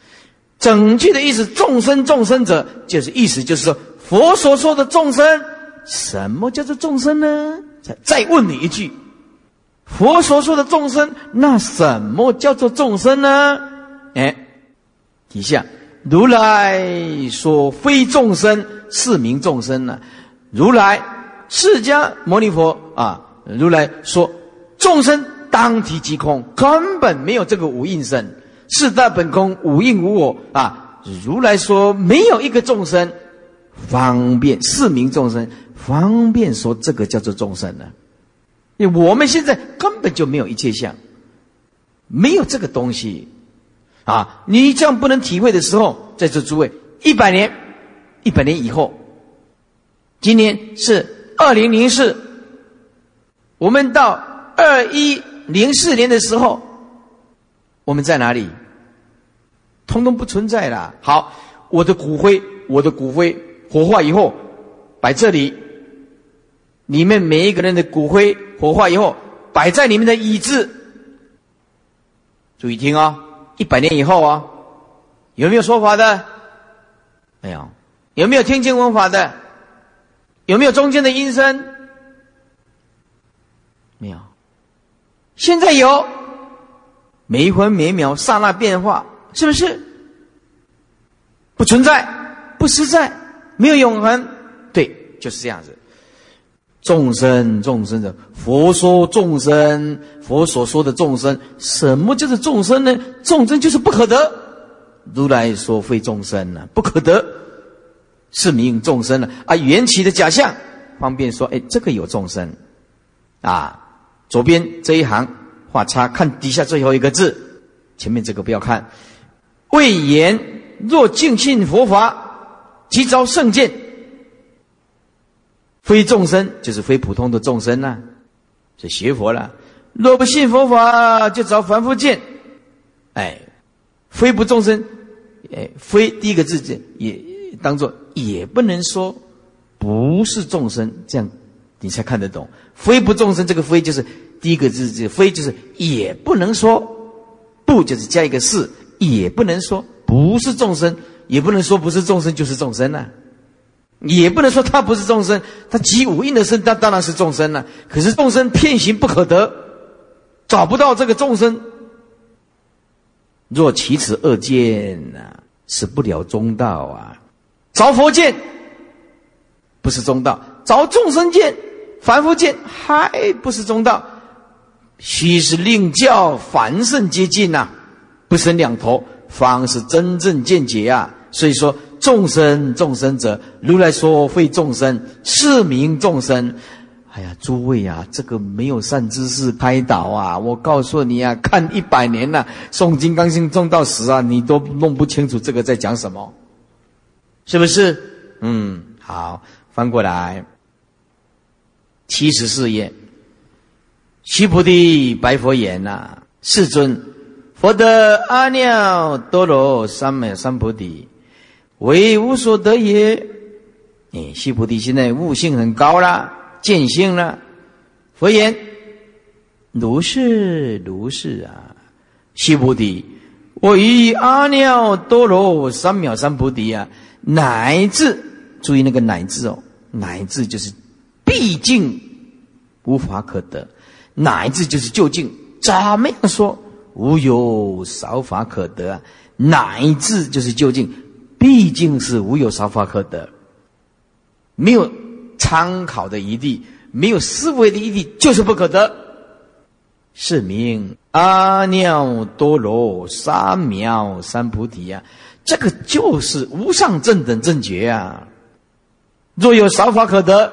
Speaker 2: 整句的意思，众生众生者，就是意思就是说，佛所说的众生，什么叫做众生呢？再再问你一句，佛所说的众生，那什么叫做众生呢？哎，底下如来说非众生，是名众生呢？如来。释迦牟尼佛啊，如来说众生当体即空，根本没有这个无应身，四大本空，无应无我啊。如来说没有一个众生方便四名众生，方便说这个叫做众生呢？因为我们现在根本就没有一切相，没有这个东西啊。你这样不能体会的时候，在这诸位一百年，一百年以后，今年是。二零零四，我们到二一零四年的时候，我们在哪里？通通不存在了。好，我的骨灰，我的骨灰火化以后摆这里，你们每一个人的骨灰火化以后摆在你们的椅子。注意听啊，一百年以后啊，有没有说法的？没有。有没有听经文法的？有没有中间的音声？没有。现在有，每一分每秒刹那变化，是不是？不存在，不实在，没有永恒。对，就是这样子。众生，众生的佛说众生，佛所说的众生，什么叫做众生呢？众生就是不可得。如来说非众生呢，不可得。是名众生呢啊！缘起的假象，方便说，哎，这个有众生，啊，左边这一行画叉，看底下最后一个字，前面这个不要看。未言若敬信佛法，即遭圣见。非众生就是非普通的众生呐，是学佛了。若不信佛法，就遭凡夫见。哎，非不众生，哎，非第一个字也当做也不能说不是众生，这样你才看得懂。非不众生，这个非就是第一个字，这非就是也不能说不，就是加一个是，也不能说不是众生，也不能说不是众生就是众生呐。也不能说他不是众生，他即无印的身，他当然是众生了。可是众生片行不可得，找不到这个众生。若起此恶见呐，是不了中道啊！着佛见不是中道，着众生见、凡夫见还不是中道。须是令教凡圣接近呐，不生两头，方是真正见解啊！所以说。众生，众生者，如来说非众生，是名众生。哎呀，诸位啊，这个没有善知识开导啊！我告诉你啊，看一百年了，诵《金刚经》诵到死啊，你都弄不清楚这个在讲什么，是不是？嗯，好，翻过来，七十四页，须菩提白佛言呐：“世尊，佛得阿耨多罗三藐三菩提。”为无所得也。哎，须菩提现在悟性很高了，见性了。佛言：如是如是啊，须菩提，我于阿耨多罗三藐三菩提啊，乃至注意那个乃至哦，乃至就是毕竟无法可得，乃至就是究竟怎么样说无有少法可得，乃至就是究竟。毕竟是无有少法可得，没有参考的余地，没有思维的余地，就是不可得。是名阿耨多罗三藐三菩提呀，这个就是无上正等正觉啊。若有少法可得，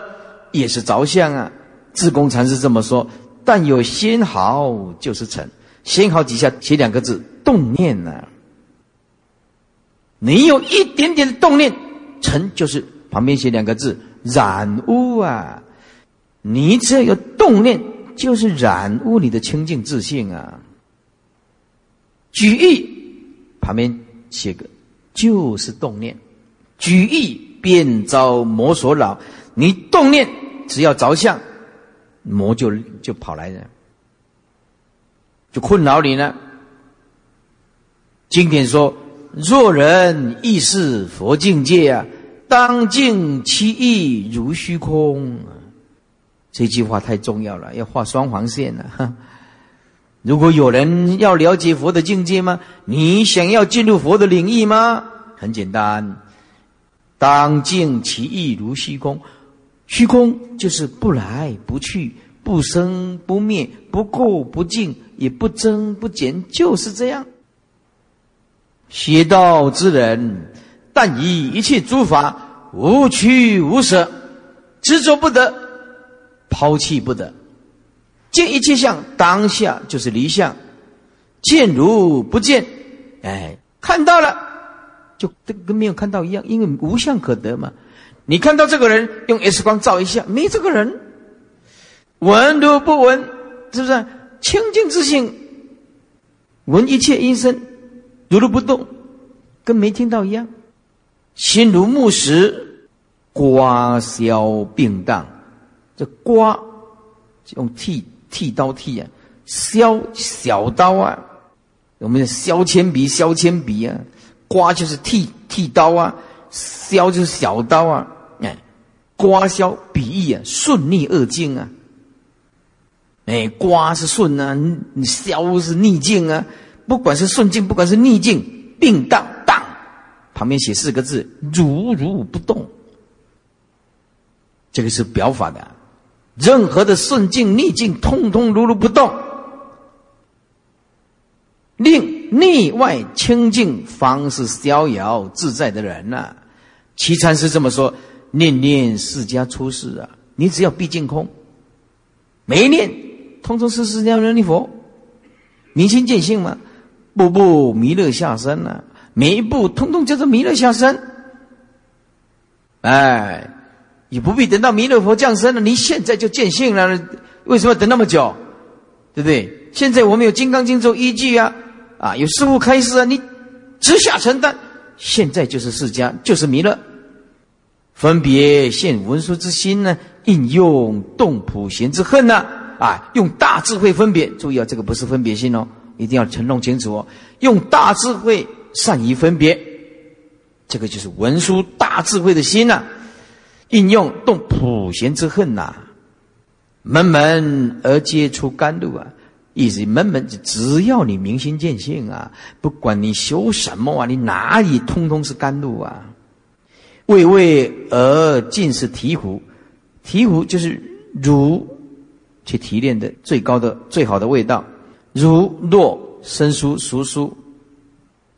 Speaker 2: 也是着相啊。智公禅师这么说，但有仙毫就是成。仙毫底下写两个字：动念呢。你有一点点的动念，尘就是旁边写两个字染污啊！你只要有动念，就是染污你的清净自信啊！举意旁边写个就是动念，举意便遭魔所扰。你动念只要着相，魔就就跑来了，就困扰你了。经典说。若人亦是佛境界啊，当净其意如虚空。这句话太重要了，要画双黄线了。如果有人要了解佛的境界吗？你想要进入佛的领域吗？很简单，当净其意如虚空。虚空就是不来不去，不生不灭，不垢不净，也不增不减，就是这样。邪道之人，但以一切诸法无取无舍，执着不得，抛弃不得。见一切相，当下就是离相；见如不见，哎，看到了，就跟跟没有看到一样，因为无相可得嘛。你看到这个人，用 X 光照一下，没这个人；闻如不闻，是不是清净自性？闻一切音声。如如不动，跟没听到一样；心如木石，刮削并当。这刮用剃剃刀剃啊，削小刀啊，我们削铅笔削铅笔啊，刮就是剃剃刀啊，削就是小刀啊。哎，刮削比喻啊，顺逆二境啊。哎，刮是顺啊，你削是逆境啊。不管是顺境，不管是逆境，定当当，旁边写四个字：如如不动。这个是表法的，任何的顺境、逆境，通通如如不动，令内外清净，方是逍遥自在的人呐。齐禅师这么说：念念释迦出世啊，你只要毕竟空，每一念通通是释迦牟尼佛，明心见性嘛。步步弥勒下生呐，每一步通通叫做弥勒下生。哎，你不必等到弥勒佛降生了，你现在就见性了，为什么等那么久？对不对？现在我们有《金刚经》做依据啊，啊，有师傅开示啊，你直下承担，现在就是释迦，就是弥勒，分别现文殊之心呢，应用动普贤之恨呢，啊，用大智慧分别，注意啊，这个不是分别心哦，一定要承弄清楚哦，用大智慧善于分别，这个就是文殊大智慧的心呐，应用动普贤之恨呐。门门而皆出甘露啊！意思门门只要你明心见性啊，不管你修什么啊，你哪里通通是甘露啊！味味而尽是醍醐，醍醐就是如去提炼的最高的最好的味道，如糯生疏熟疏，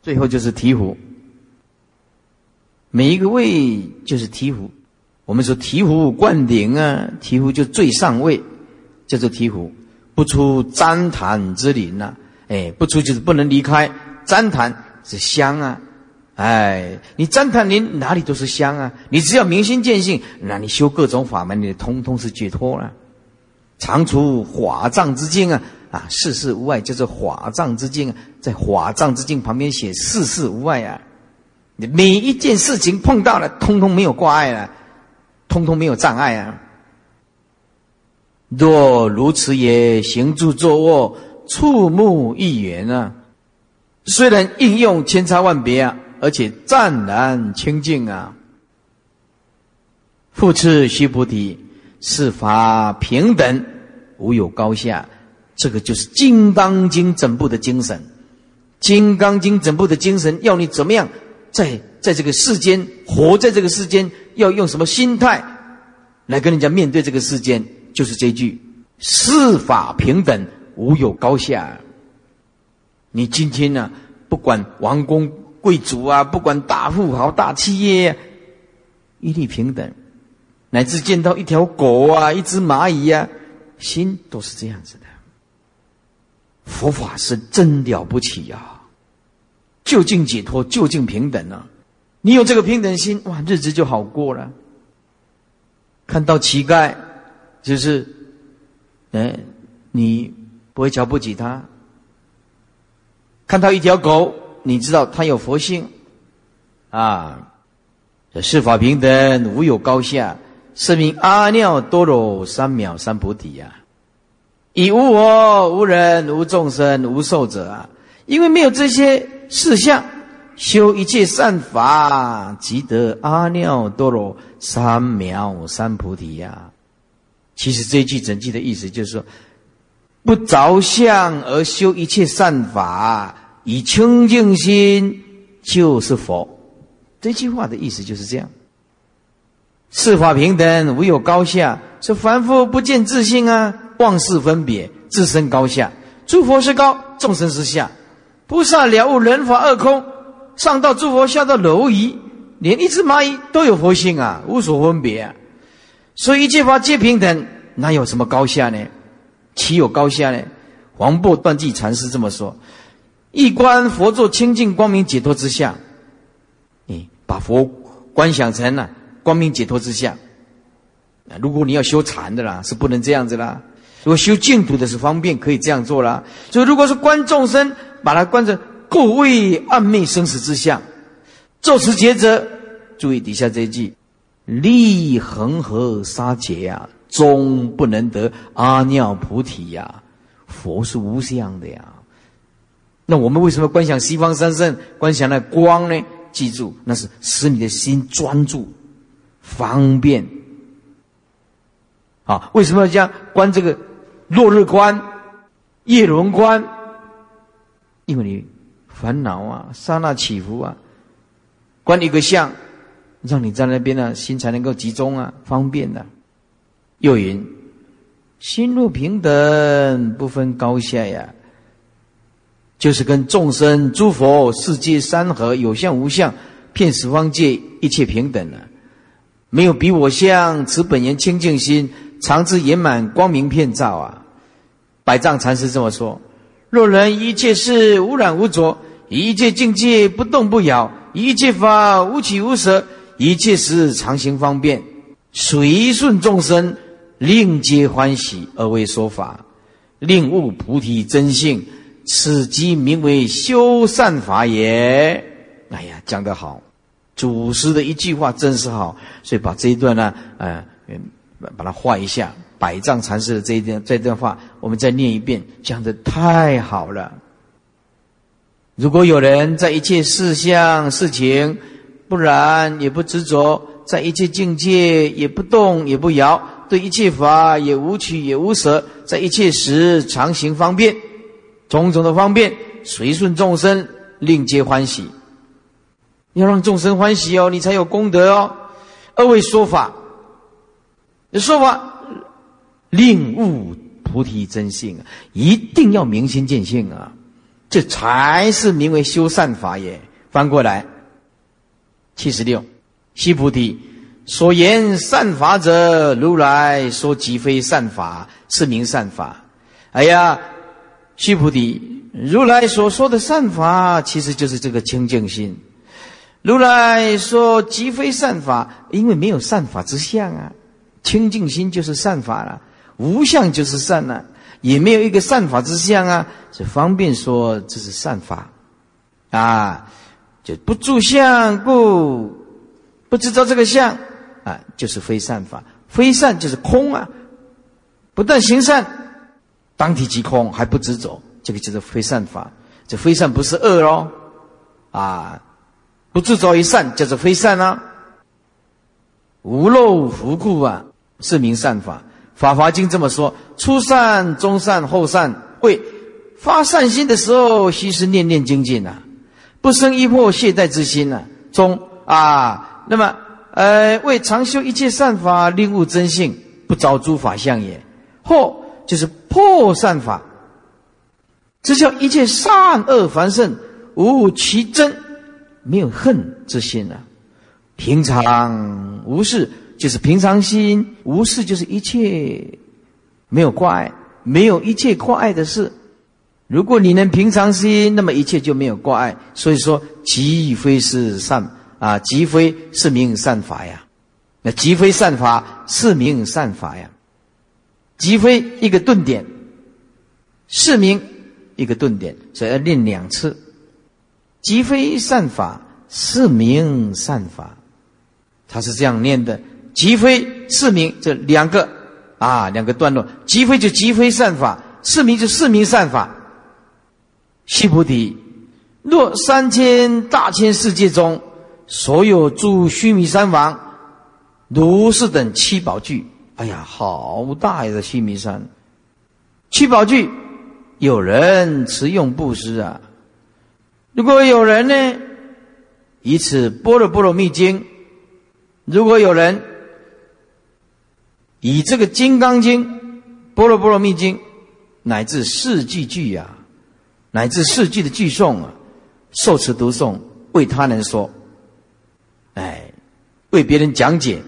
Speaker 2: 最后就是醍醐。每一个位就是醍醐。我们说醍醐灌顶啊，醍醐就最上位，叫做醍醐，不出旃檀之林呐，哎，不出就是不能离开旃檀是香啊，哎，你旃檀林哪里都是香啊，你只要明心见性，那你修各种法门，你通通是解脱了。常除法藏之境啊，啊，世事无碍，叫做法藏之境，在法藏之境旁边写世事无碍啊，你每一件事情碰到了，通通没有挂碍了。通通没有障碍啊！若如此也，行住坐卧，触目一缘啊，虽然应用千差万别啊，而且湛然清净啊。复次，须菩提，是法平等，无有高下。这个就是《金刚经》整部的精神，《金刚经》整部的精神，要你怎么样在在这个世间活在这个世间。要用什么心态来跟人家面对这个世间？就是这句“四法平等，无有高下”。你今天呢，不管王公贵族啊，不管大富豪、大企业，一律平等；乃至见到一条狗啊、一只蚂蚁啊，心都是这样子的。佛法是真了不起呀！究竟解脱，究竟平等啊？你有这个平等心，哇，日子就好过了。看到乞丐，就是，哎，你不会瞧不起他；看到一条狗，你知道他有佛性，啊，这法平等，无有高下，是名阿耨多罗三藐三菩提呀。以无我、无人、无众生、无寿者啊，因为没有这些事项。修一切善法，即得阿耨多罗三藐三菩提呀。其实这句整句的意思就是说，不着相而修一切善法，以清净心就是佛。这句话的意思就是这样。四法平等，无有高下。是凡夫不见自性啊，妄事分别，自身高下。诸佛是高，众生是下。菩萨了悟人法二空。上到诸佛，下到蝼蚁，连一只蚂蚁都有佛性啊，无所分别啊。所以一切法皆平等，哪有什么高下呢？岂有高下呢？黄檗断际禅师这么说：一观佛作清净光明解脱之相，你把佛观想成了光明解脱之相。如果你要修禅的啦，是不能这样子啦。如果修净土的是方便，可以这样做啦。所以如果是观众生，把它观成。故为暗昧生死之相，作此抉择。注意底下这一句：立恒河沙劫呀，终不能得阿耨菩提呀。佛是无相的呀。那我们为什么观想西方三圣，观想那光呢？记住，那是使你的心专注，方便。啊，为什么要这样观这个落日观、夜轮观？因为你。烦恼啊，刹那起伏啊，观一个相，让你在那边呢，心才能够集中啊，方便的。又云：心若平等，不分高下呀，就是跟众生、诸佛、世界、山河有相无相，遍十方界一切平等了，没有比我相。此本源清净心，常自圆满光明遍照啊。百丈禅师这么说：若人一切事无染无浊。一切境界不动不摇，一切法无起无舍，一切时常行方便，随顺众生，令皆欢喜而为说法，令悟菩提真性，此即名为修善法也。哎呀，讲得好，祖师的一句话真是好，所以把这一段呢，呃，把它画一下。百丈禅师的这一段这段话，我们再念一遍，讲的太好了。如果有人在一切事项事情，不然也不执着，在一切境界也不动也不摇，对一切法也无取也无舍，在一切时常行方便，种种的方便随顺众生，令皆欢喜。要让众生欢喜哦，你才有功德哦。二位说法，说法令悟菩提真性啊，一定要明心见性啊。这才是名为修善法也。翻过来，七十六，西菩提所言善法者，如来说即非善法，是名善法。哎呀，西菩提，如来所说的善法，其实就是这个清净心。如来说即非善法，因为没有善法之相啊。清净心就是善法了，无相就是善了。也没有一个善法之相啊，是方便说这是善法，啊，就不住相故，不知道这个相啊，就是非善法。非善就是空啊，不但行善，当体即空，还不执着，这个就是非善法。这非善不是恶哦，啊，不自造一善叫做非善啊，无漏福故啊，是名善法。法华经这么说：初善、中善、后善，为发善心的时候，须是念念精进呐，不生一破懈怠之心呐。中啊，那么呃，为常修一切善法，令悟真性，不着诸法相也。后就是破善法，这叫一切善恶凡圣无其真，没有恨之心啊。平常无事。就是平常心无事，就是一切没有挂碍，没有一切挂碍的事。如果你能平常心，那么一切就没有挂碍。所以说，即非是善啊，即非是名善法呀。那即非善法，是名善法呀。即非一个顿点，是名一个顿点，所以要念两次。即非善法，是名善法，他是这样念的。即非是名，这两个啊，两个段落。即非就即非善法，是名就是名善法。须菩提，若三千大千世界中，所有诸须弥山王、如是等七宝具，哎呀，好大呀！这须弥山七宝具，有人持用布施啊。如果有人呢，以此般若波罗蜜经；如果有人。以这个《金刚经》《般若波罗蜜经》，乃至四句句呀，乃至四句的句诵啊，受持读诵，为他人说，哎，为别人讲解，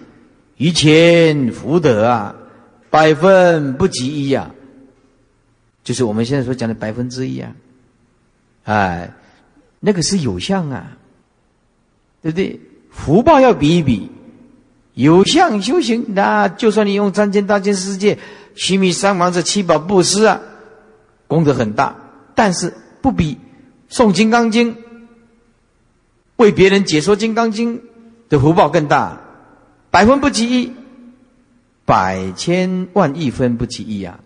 Speaker 2: 于前福德啊，百分不及一呀，就是我们现在所讲的百分之一啊，哎，那个是有相啊，对不对？福报要比一比。有相修行，那就算你用三千大千世界、须弥山王这七宝布施啊，功德很大，但是不比诵金刚经、为别人解说金刚经的福报更大，百分不及一，百千万亿分不及一啊，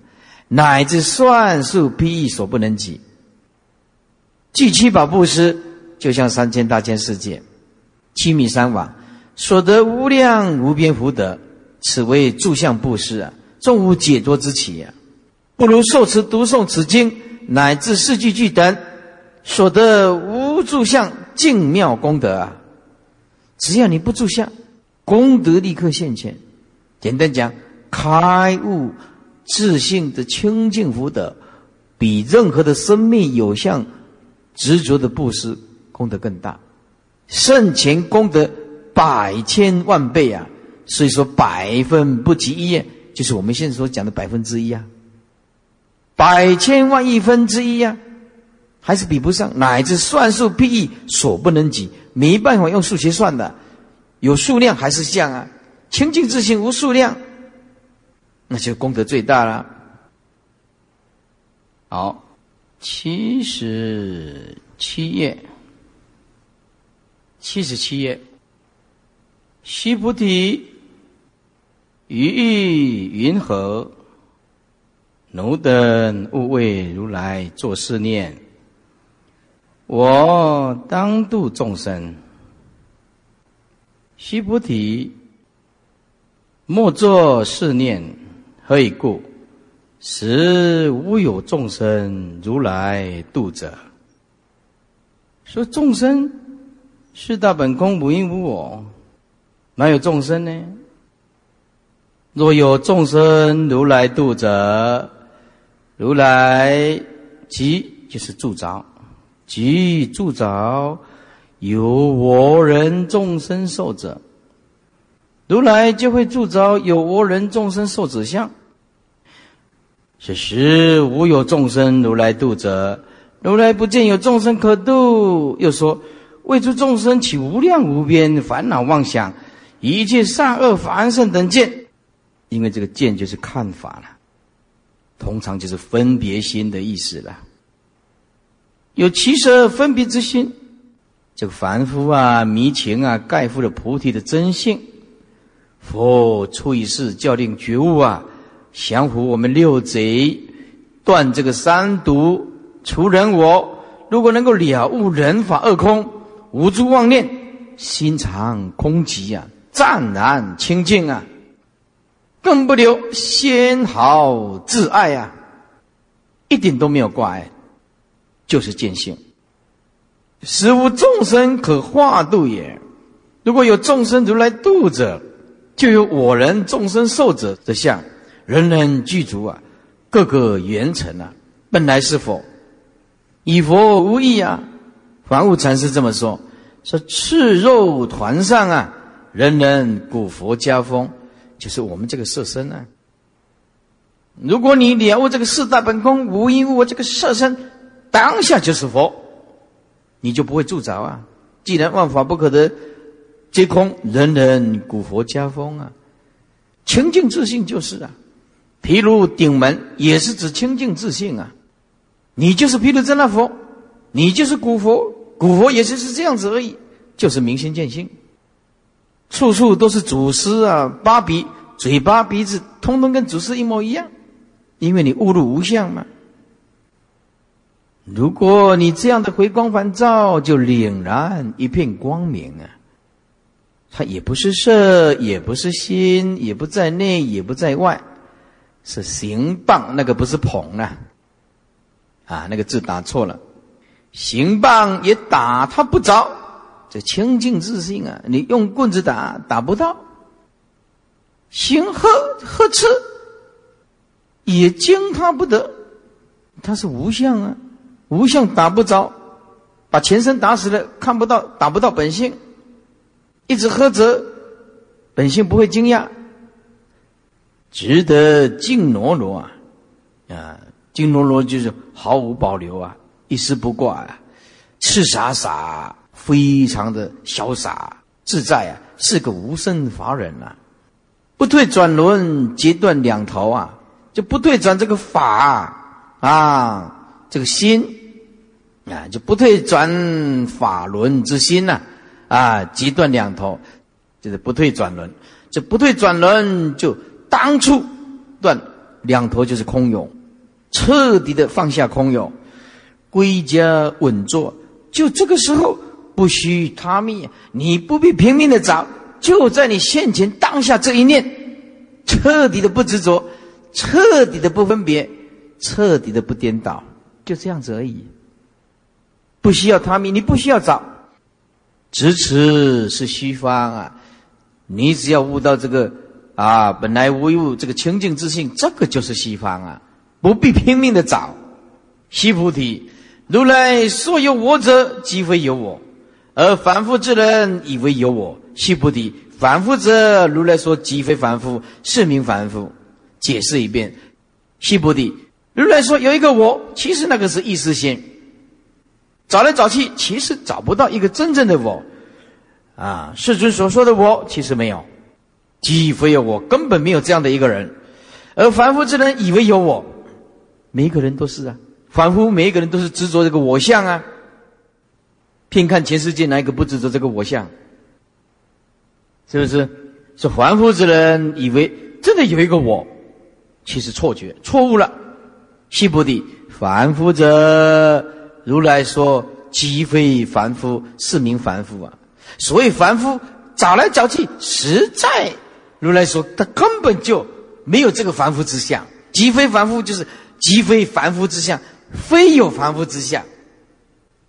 Speaker 2: 乃至算数譬亿所不能及。具七宝布施，就像三千大千世界、七米山王。所得无量无边福德，此为住相布施啊，众无解脱之起啊！不如受持读诵此经，乃至四句句等，所得无住相净妙功德啊！只要你不住相，功德立刻现前。简单讲，开悟自信的清净福德，比任何的生命有相执着的布施功德更大，圣前功德。百千万倍啊！所以说百分不及一，就是我们现在所讲的百分之一啊。百千万亿分之一啊！
Speaker 3: 还是比不上，乃至算术譬喻所不能及，没办法用数学算的，有数量还是像啊？清净自性无数量，那就功德最大了。
Speaker 2: 好，七十七页，七十七页，须菩提，于意云何？奴等勿为如来作是念：我当度众生。须菩提，莫作是念，何以故？实无有众生如来度者。说众生是大本空，无因无我，哪有众生呢？若有众生如来度者。如来即就是住着，即住着有我人众生受者，如来就会住着有我人众生受者相。是时无有众生如来度者，如来不见有众生可度。又说为诸众生起无量无边烦恼妄想，一切善恶凡圣等见，因为这个见就是看法了。通常就是分别心的意思了。有七十二分别之心，这个凡夫啊、迷情啊，盖覆了菩提的真性。佛出一世教令觉悟啊，降伏我们六贼，断这个三毒，除人我。如果能够了悟人法二空，无诸妄念，心常空寂啊，湛然清净啊。更不留纤毫自爱啊，一点都没有挂碍，就是见性。实无众生可化度也。如果有众生如来度者，就有我人众生受者的相，人人具足啊，个个圆成啊，本来是佛，以佛无异啊。凡物禅师这么说：说赤肉团上啊，人人古佛家风。就是我们这个色身啊。如果你了悟这个四大本空无因无我这个色身，当下就是佛，你就不会住着啊。既然万法不可得，皆空，人人古佛家风啊。清净自信就是啊。譬如顶门也是指清净自信啊。你就是譬如真那佛，你就是古佛，古佛也就是这样子而已，就是明心见性。处处都是祖师啊，八鼻、嘴巴、鼻子，通通跟祖师一模一样，因为你误入无相嘛。如果你这样的回光返照，就凛然一片光明啊。它也不是色，也不是心，也不在内，也不在外，是行棒，那个不是捧啊。啊，那个字打错了，行棒也打他不着。这清净自信啊，你用棍子打打不到，行呵呵斥也惊他不得，他是无相啊，无相打不着，把前身打死了，看不到打不到本性，一直呵责，本性不会惊讶，值得静罗罗啊啊，静罗罗就是毫无保留啊，一丝不挂啊，赤傻傻。非常的潇洒自在啊，是个无生法忍呐，不退转轮，截断两头啊，就不退转这个法啊，这个心啊，就不退转法轮之心呐，啊，截断两头，就是不退转轮，这不退转轮就当初断两头就是空有，彻底的放下空有，归家稳坐，就这个时候。不需他命，你不必拼命的找，就在你现前当下这一念，彻底的不执着，彻底的不分别，彻底的不颠倒，就这样子而已。不需要他命，你不需要找，执持是虚方啊。你只要悟到这个啊，本来无一物，这个清净自信，这个就是西方啊，不必拼命的找。西菩提，如来所有我者，即非有我。而凡夫之人以为有我，须菩提，凡夫者，如来说即非凡夫，是名凡夫。解释一遍，须菩提，如来说有一个我，其实那个是意识心，找来找去，其实找不到一个真正的我。啊，世尊所说的我，其实没有，既非有我，根本没有这样的一个人。而凡夫之人以为有我，每一个人都是啊，凡夫每一个人都是执着这个我相啊。偏看全世界，哪一个不执着这个我相？是不是？是凡夫之人以为真的有一个我，其实错觉，错误了。须菩提，凡夫者，如来说，即非凡夫，是名凡夫啊。所以凡夫，找来找去，实在如来说，他根本就没有这个凡夫之相。即非凡夫，就是即非凡夫之相，非有凡夫之相。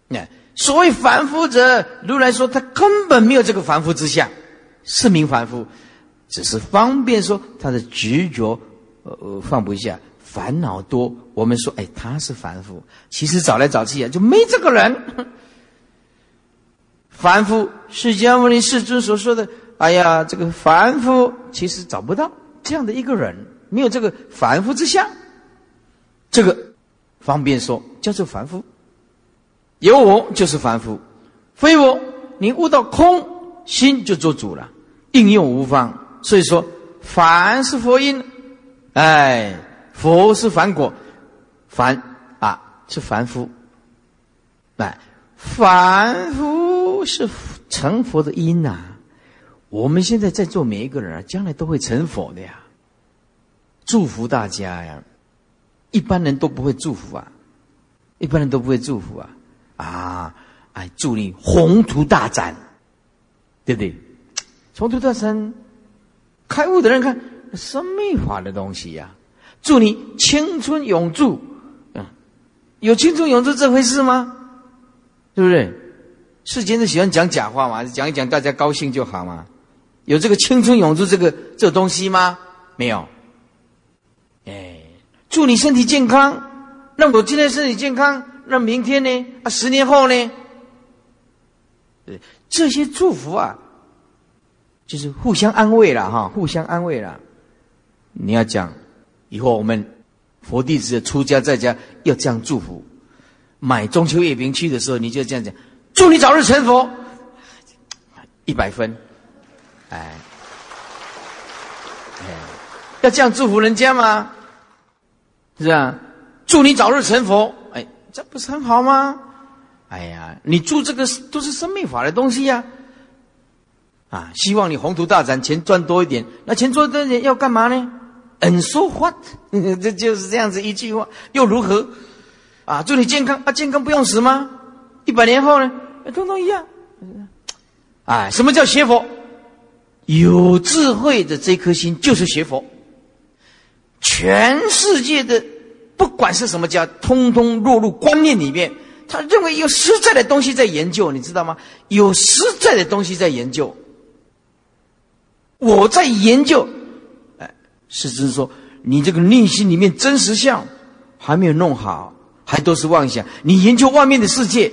Speaker 2: 那所谓凡夫者，如来说他根本没有这个凡夫之相，是名凡夫，只是方便说他的执着，呃，放不下，烦恼多。我们说，哎，他是凡夫，其实找来找去啊，就没这个人。凡夫，释迦牟尼世尊所说的，哎呀，这个凡夫其实找不到这样的一个人，没有这个凡夫之相。这个方便说叫做凡夫，有我就是凡夫，非我你悟到空心就做主了，应用无方。所以说，凡是佛因，哎，佛是凡果，凡啊是凡夫，哎，凡夫。是成佛的因呐！我们现在在座每一个人啊，将来都会成佛的呀！祝福大家呀！一般人都不会祝福啊，一般人都不会祝福啊！啊，哎，祝你宏图大展，对不对？宏图大展，开悟的人看生命法的东西呀！祝你青春永驻，嗯，有青春永驻这回事吗？对不对？世间都喜欢讲假话嘛，讲一讲大家高兴就好嘛。有这个青春永驻这个这东西吗？没有。哎，祝你身体健康。那我今天身体健康，那明天呢？啊，十年后呢？这些祝福啊，就是互相安慰了哈，互相安慰了。你要讲，以后我们佛弟子出家在家要这样祝福。买中秋月饼去的时候，你就这样讲。祝你早日成佛，一百分，哎，哎，要这样祝福人家吗？是啊，祝你早日成佛，哎，这不是很好吗？哎呀，你祝这个都是生命法的东西呀，啊，希望你宏图大展，钱赚多一点。那钱赚多一点要干嘛呢？And so what？这就是这样子一句话，又如何？啊，祝你健康啊，健康不用死吗？一百年后呢？通通一样。哎，什么叫邪佛？有智慧的这颗心就是学佛。全世界的不管是什么家，通通落入观念里面。他认为有实在的东西在研究，你知道吗？有实在的东西在研究。我在研究。哎，师尊说，你这个内心里面真实相还没有弄好，还都是妄想。你研究外面的世界，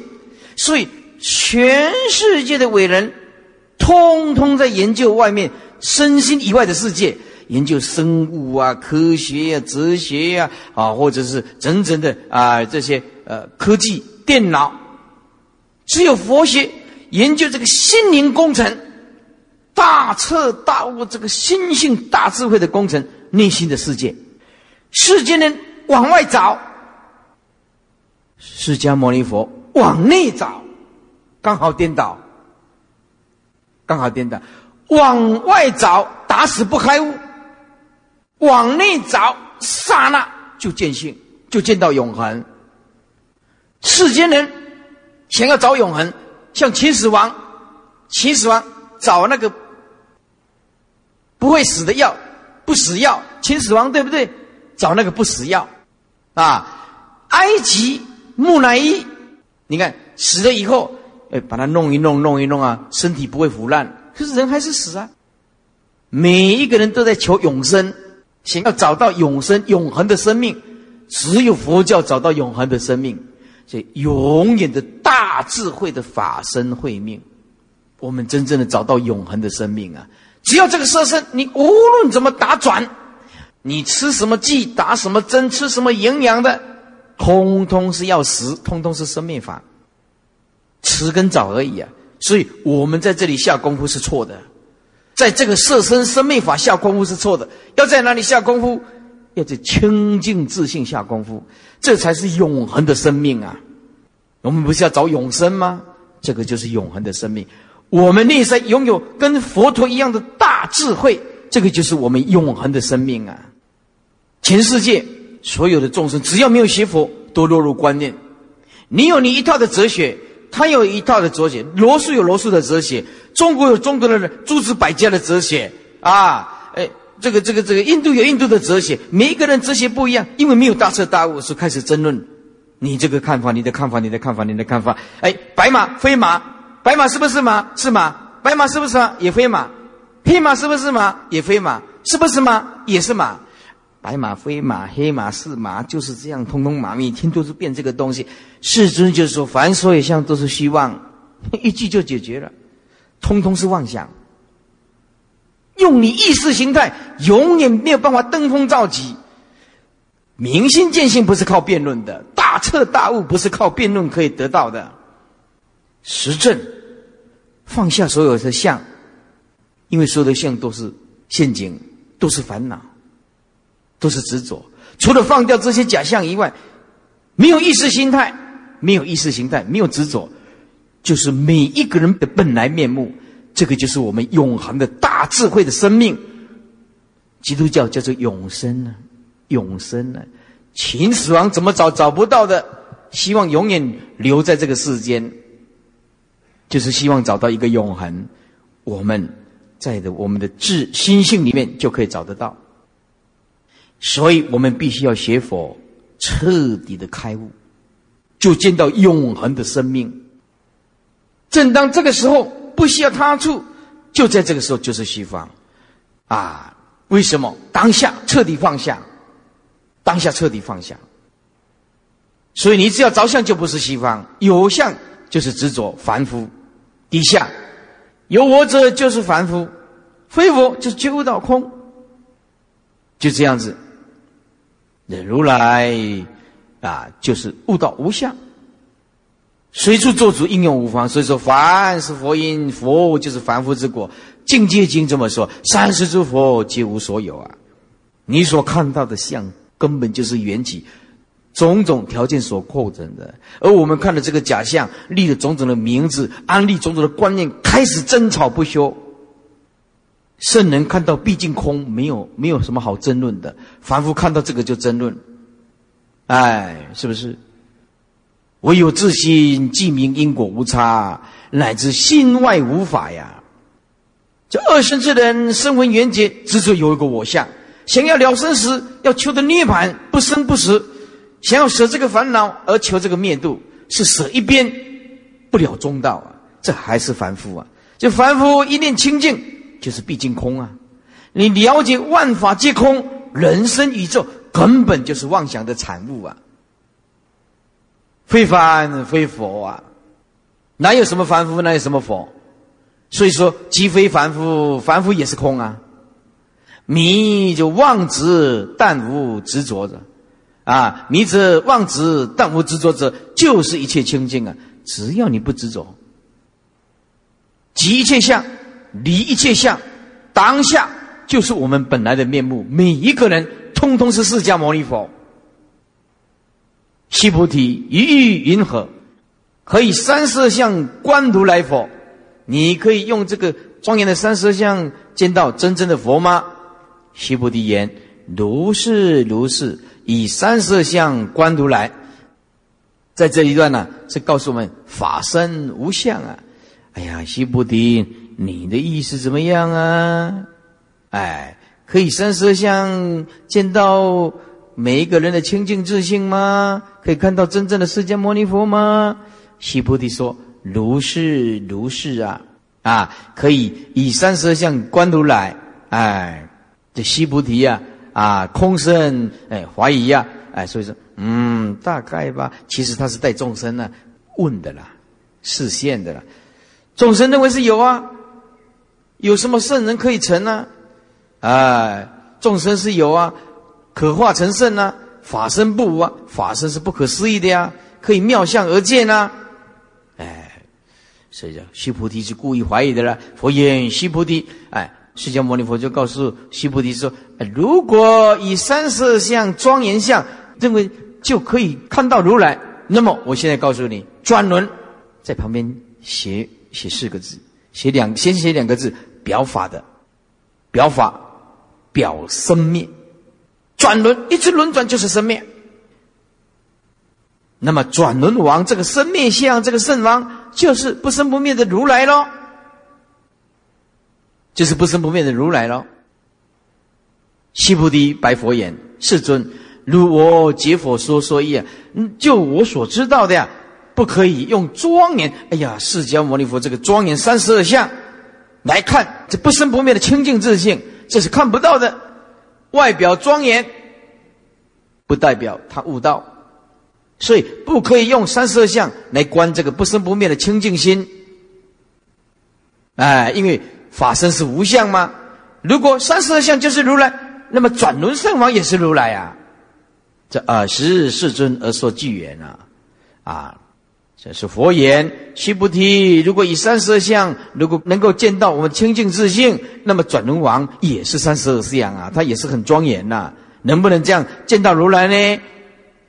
Speaker 2: 所以。全世界的伟人，通通在研究外面身心以外的世界，研究生物啊、科学呀、哲学呀，啊，或者是整整的啊这些呃科技、电脑。只有佛学研究这个心灵工程，大彻大悟这个心性大智慧的工程，内心的世界。世间人往外找，释迦牟尼佛往内找。刚好颠倒，刚好颠倒，往外找打死不开悟，往内找刹那就见性，就见到永恒。世间人想要找永恒，像秦始皇，秦始皇找那个不会死的药，不死药。秦始皇对不对？找那个不死药啊！埃及木乃伊，你看死了以后。哎，把它弄一弄，弄一弄啊，身体不会腐烂，可是人还是死啊。每一个人都在求永生，想要找到永生、永恒的生命，只有佛教找到永恒的生命，这永远的大智慧的法身慧命，我们真正的找到永恒的生命啊！只要这个色身，你无论怎么打转，你吃什么剂、打什么针、吃什么营养的，通通是要死，通通是生命法。迟跟早而已啊。所以我们在这里下功夫是错的，在这个色身生命法下功夫是错的。要在哪里下功夫？要在清净自信下功夫，这才是永恒的生命啊！我们不是要找永生吗？这个就是永恒的生命。我们内在拥有跟佛陀一样的大智慧，这个就是我们永恒的生命啊！全世界所有的众生，只要没有学佛，都落入观念。你有你一套的哲学。他有一套的哲学，罗素有罗素的哲学，中国有中国的诸子百家的哲学啊，哎，这个这个这个，印度有印度的哲学，每一个人哲学不一样，因为没有大彻大悟，所以开始争论。你这个看法，你的看法，你的看法，你的看法。哎，白马飞马，白马是不是马？是马。白马是不是马？也飞马。黑马是不是马？也飞马。是不是马？也是马。白马飞马，黑马是马，就是这样，通通马。一听都是变这个东西。世尊就是说，凡所有相都是虚妄，一句就解决了，通通是妄想。用你意识形态，永远没有办法登峰造极。明心见性不是靠辩论的，大彻大悟不是靠辩论可以得到的。实证，放下所有的相，因为所有的相都是陷阱，都是烦恼。都是执着，除了放掉这些假象以外，没有意识形态，没有意识形态，没有执着，就是每一个人的本来面目。这个就是我们永恒的大智慧的生命。基督教叫做永生呢，永生呢，秦始皇怎么找找不到的？希望永远留在这个世间，就是希望找到一个永恒。我们在的我们的智心性里面就可以找得到。所以我们必须要学佛，彻底的开悟，就见到永恒的生命。正当这个时候，不需要他处，就在这个时候就是西方，啊，为什么？当下彻底放下，当下彻底放下。所以你只要着相，就不是西方；有相就是执着凡夫，底下有我者就是凡夫，非我就是觉悟到空，就这样子。如来啊，就是悟道无相，随处做主，应用无方。所以说，凡是佛因，佛就是凡夫之果。境界经这么说：三世诸佛皆无所有啊！你所看到的相，根本就是缘起种种条件所构成的。而我们看的这个假象，立了种种的名字，安立种种的观念，开始争吵不休。圣人看到毕竟空，没有没有什么好争论的。凡夫看到这个就争论，哎，是不是？唯有自心即明因果无差，乃至心外无法呀。这二生之人生闻缘觉，执着有一个我相，想要了生死，要求的涅槃不生不死，想要舍这个烦恼而求这个灭度，是舍一边不了中道啊！这还是凡夫啊！就凡夫一念清净。就是毕竟空啊！你了解万法皆空，人生宇宙根本就是妄想的产物啊！非凡非佛啊！哪有什么凡夫，哪有什么佛？所以说，即非凡夫，凡夫也是空啊！迷就妄执，但无执着者啊！迷则妄执，但无执着者，就是一切清净啊！只要你不执着，即一切相。离一切相，当下就是我们本来的面目。每一个人，通通是释迦牟尼佛。须菩提，一欲云何？可以三色相观如来佛？你可以用这个庄严的三色相见到真正的佛吗？须菩提言：如是如是，以三色相观如来。在这一段呢，是告诉我们法身无相啊！哎呀，须菩提。你的意思怎么样啊？哎，可以三十二相见到每一个人的清净自信吗？可以看到真正的释迦牟尼佛吗？西菩提说：“如是如是啊！啊，可以以三十二相观如来。哎，这西菩提呀，啊，空生哎怀疑呀，哎，所以说，嗯，大概吧。其实他是带众生呢问的啦，视线的啦。众生认为是有啊。”有什么圣人可以成呢？哎，众生是有啊，可化成圣呢。法身不无啊，法身是不可思议的呀，可以妙相而见呐。哎，所以叫须菩提是故意怀疑的了。佛言：须菩提，哎，释迦牟尼佛就告诉须菩提说：如果以三色相庄严相认为就可以看到如来，那么我现在告诉你，转轮在旁边写写四个字，写两先写两个字，表法的，表法表生灭，转轮一直轮转就是生灭。那么转轮王这个生灭相，这个圣王就是不生不灭的如来喽，就是不生不灭的如来喽。西菩提白佛言：“世尊，如我解佛说说一样，嗯，就我所知道的呀，不可以用庄严。哎呀，释迦牟尼佛这个庄严三十二相来看，这不生不灭的清净自性，这是看不到的。外表庄严，不代表他悟道。”所以不可以用三十二相来观这个不生不灭的清净心，哎，因为法身是无相吗？如果三十二相就是如来，那么转轮圣王也是如来啊。这二十世尊而说具言啊，啊，这是佛言。须菩提，如果以三十二相，如果能够见到我们清净自性，那么转轮王也是三十二相啊，他也是很庄严呐。能不能这样见到如来呢？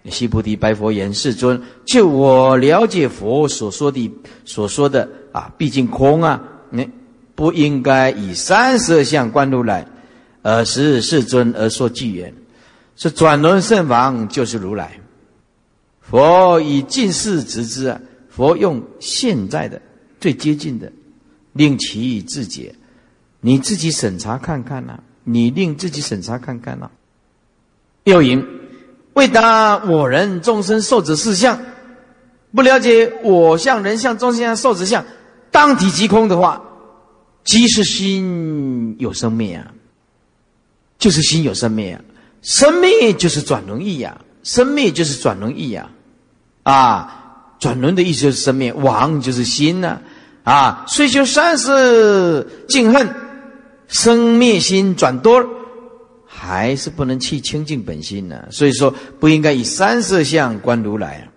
Speaker 2: 西菩提白佛言：“世尊，就我了解佛所说的所说的啊，毕竟空啊，你不应该以三十二相观如来，而是世尊而说句言，是转轮圣王就是如来。佛以近世直之啊，佛用现在的最接近的，令其自解。你自己审查看看呐，你令自己审查看看呐。又引。”为达我人众生受者四相，不了解我相、人相、众生相、受者相，当体即空的话，即是心有生灭啊，就是心有生灭啊，生灭就是转轮意呀，生灭就是转轮意呀，啊，啊转轮的意思就是生灭，王就是心呐，啊，所以就算是敬恨，生灭心转多。还是不能去清净本心呢，所以说不应该以三色相观如来啊。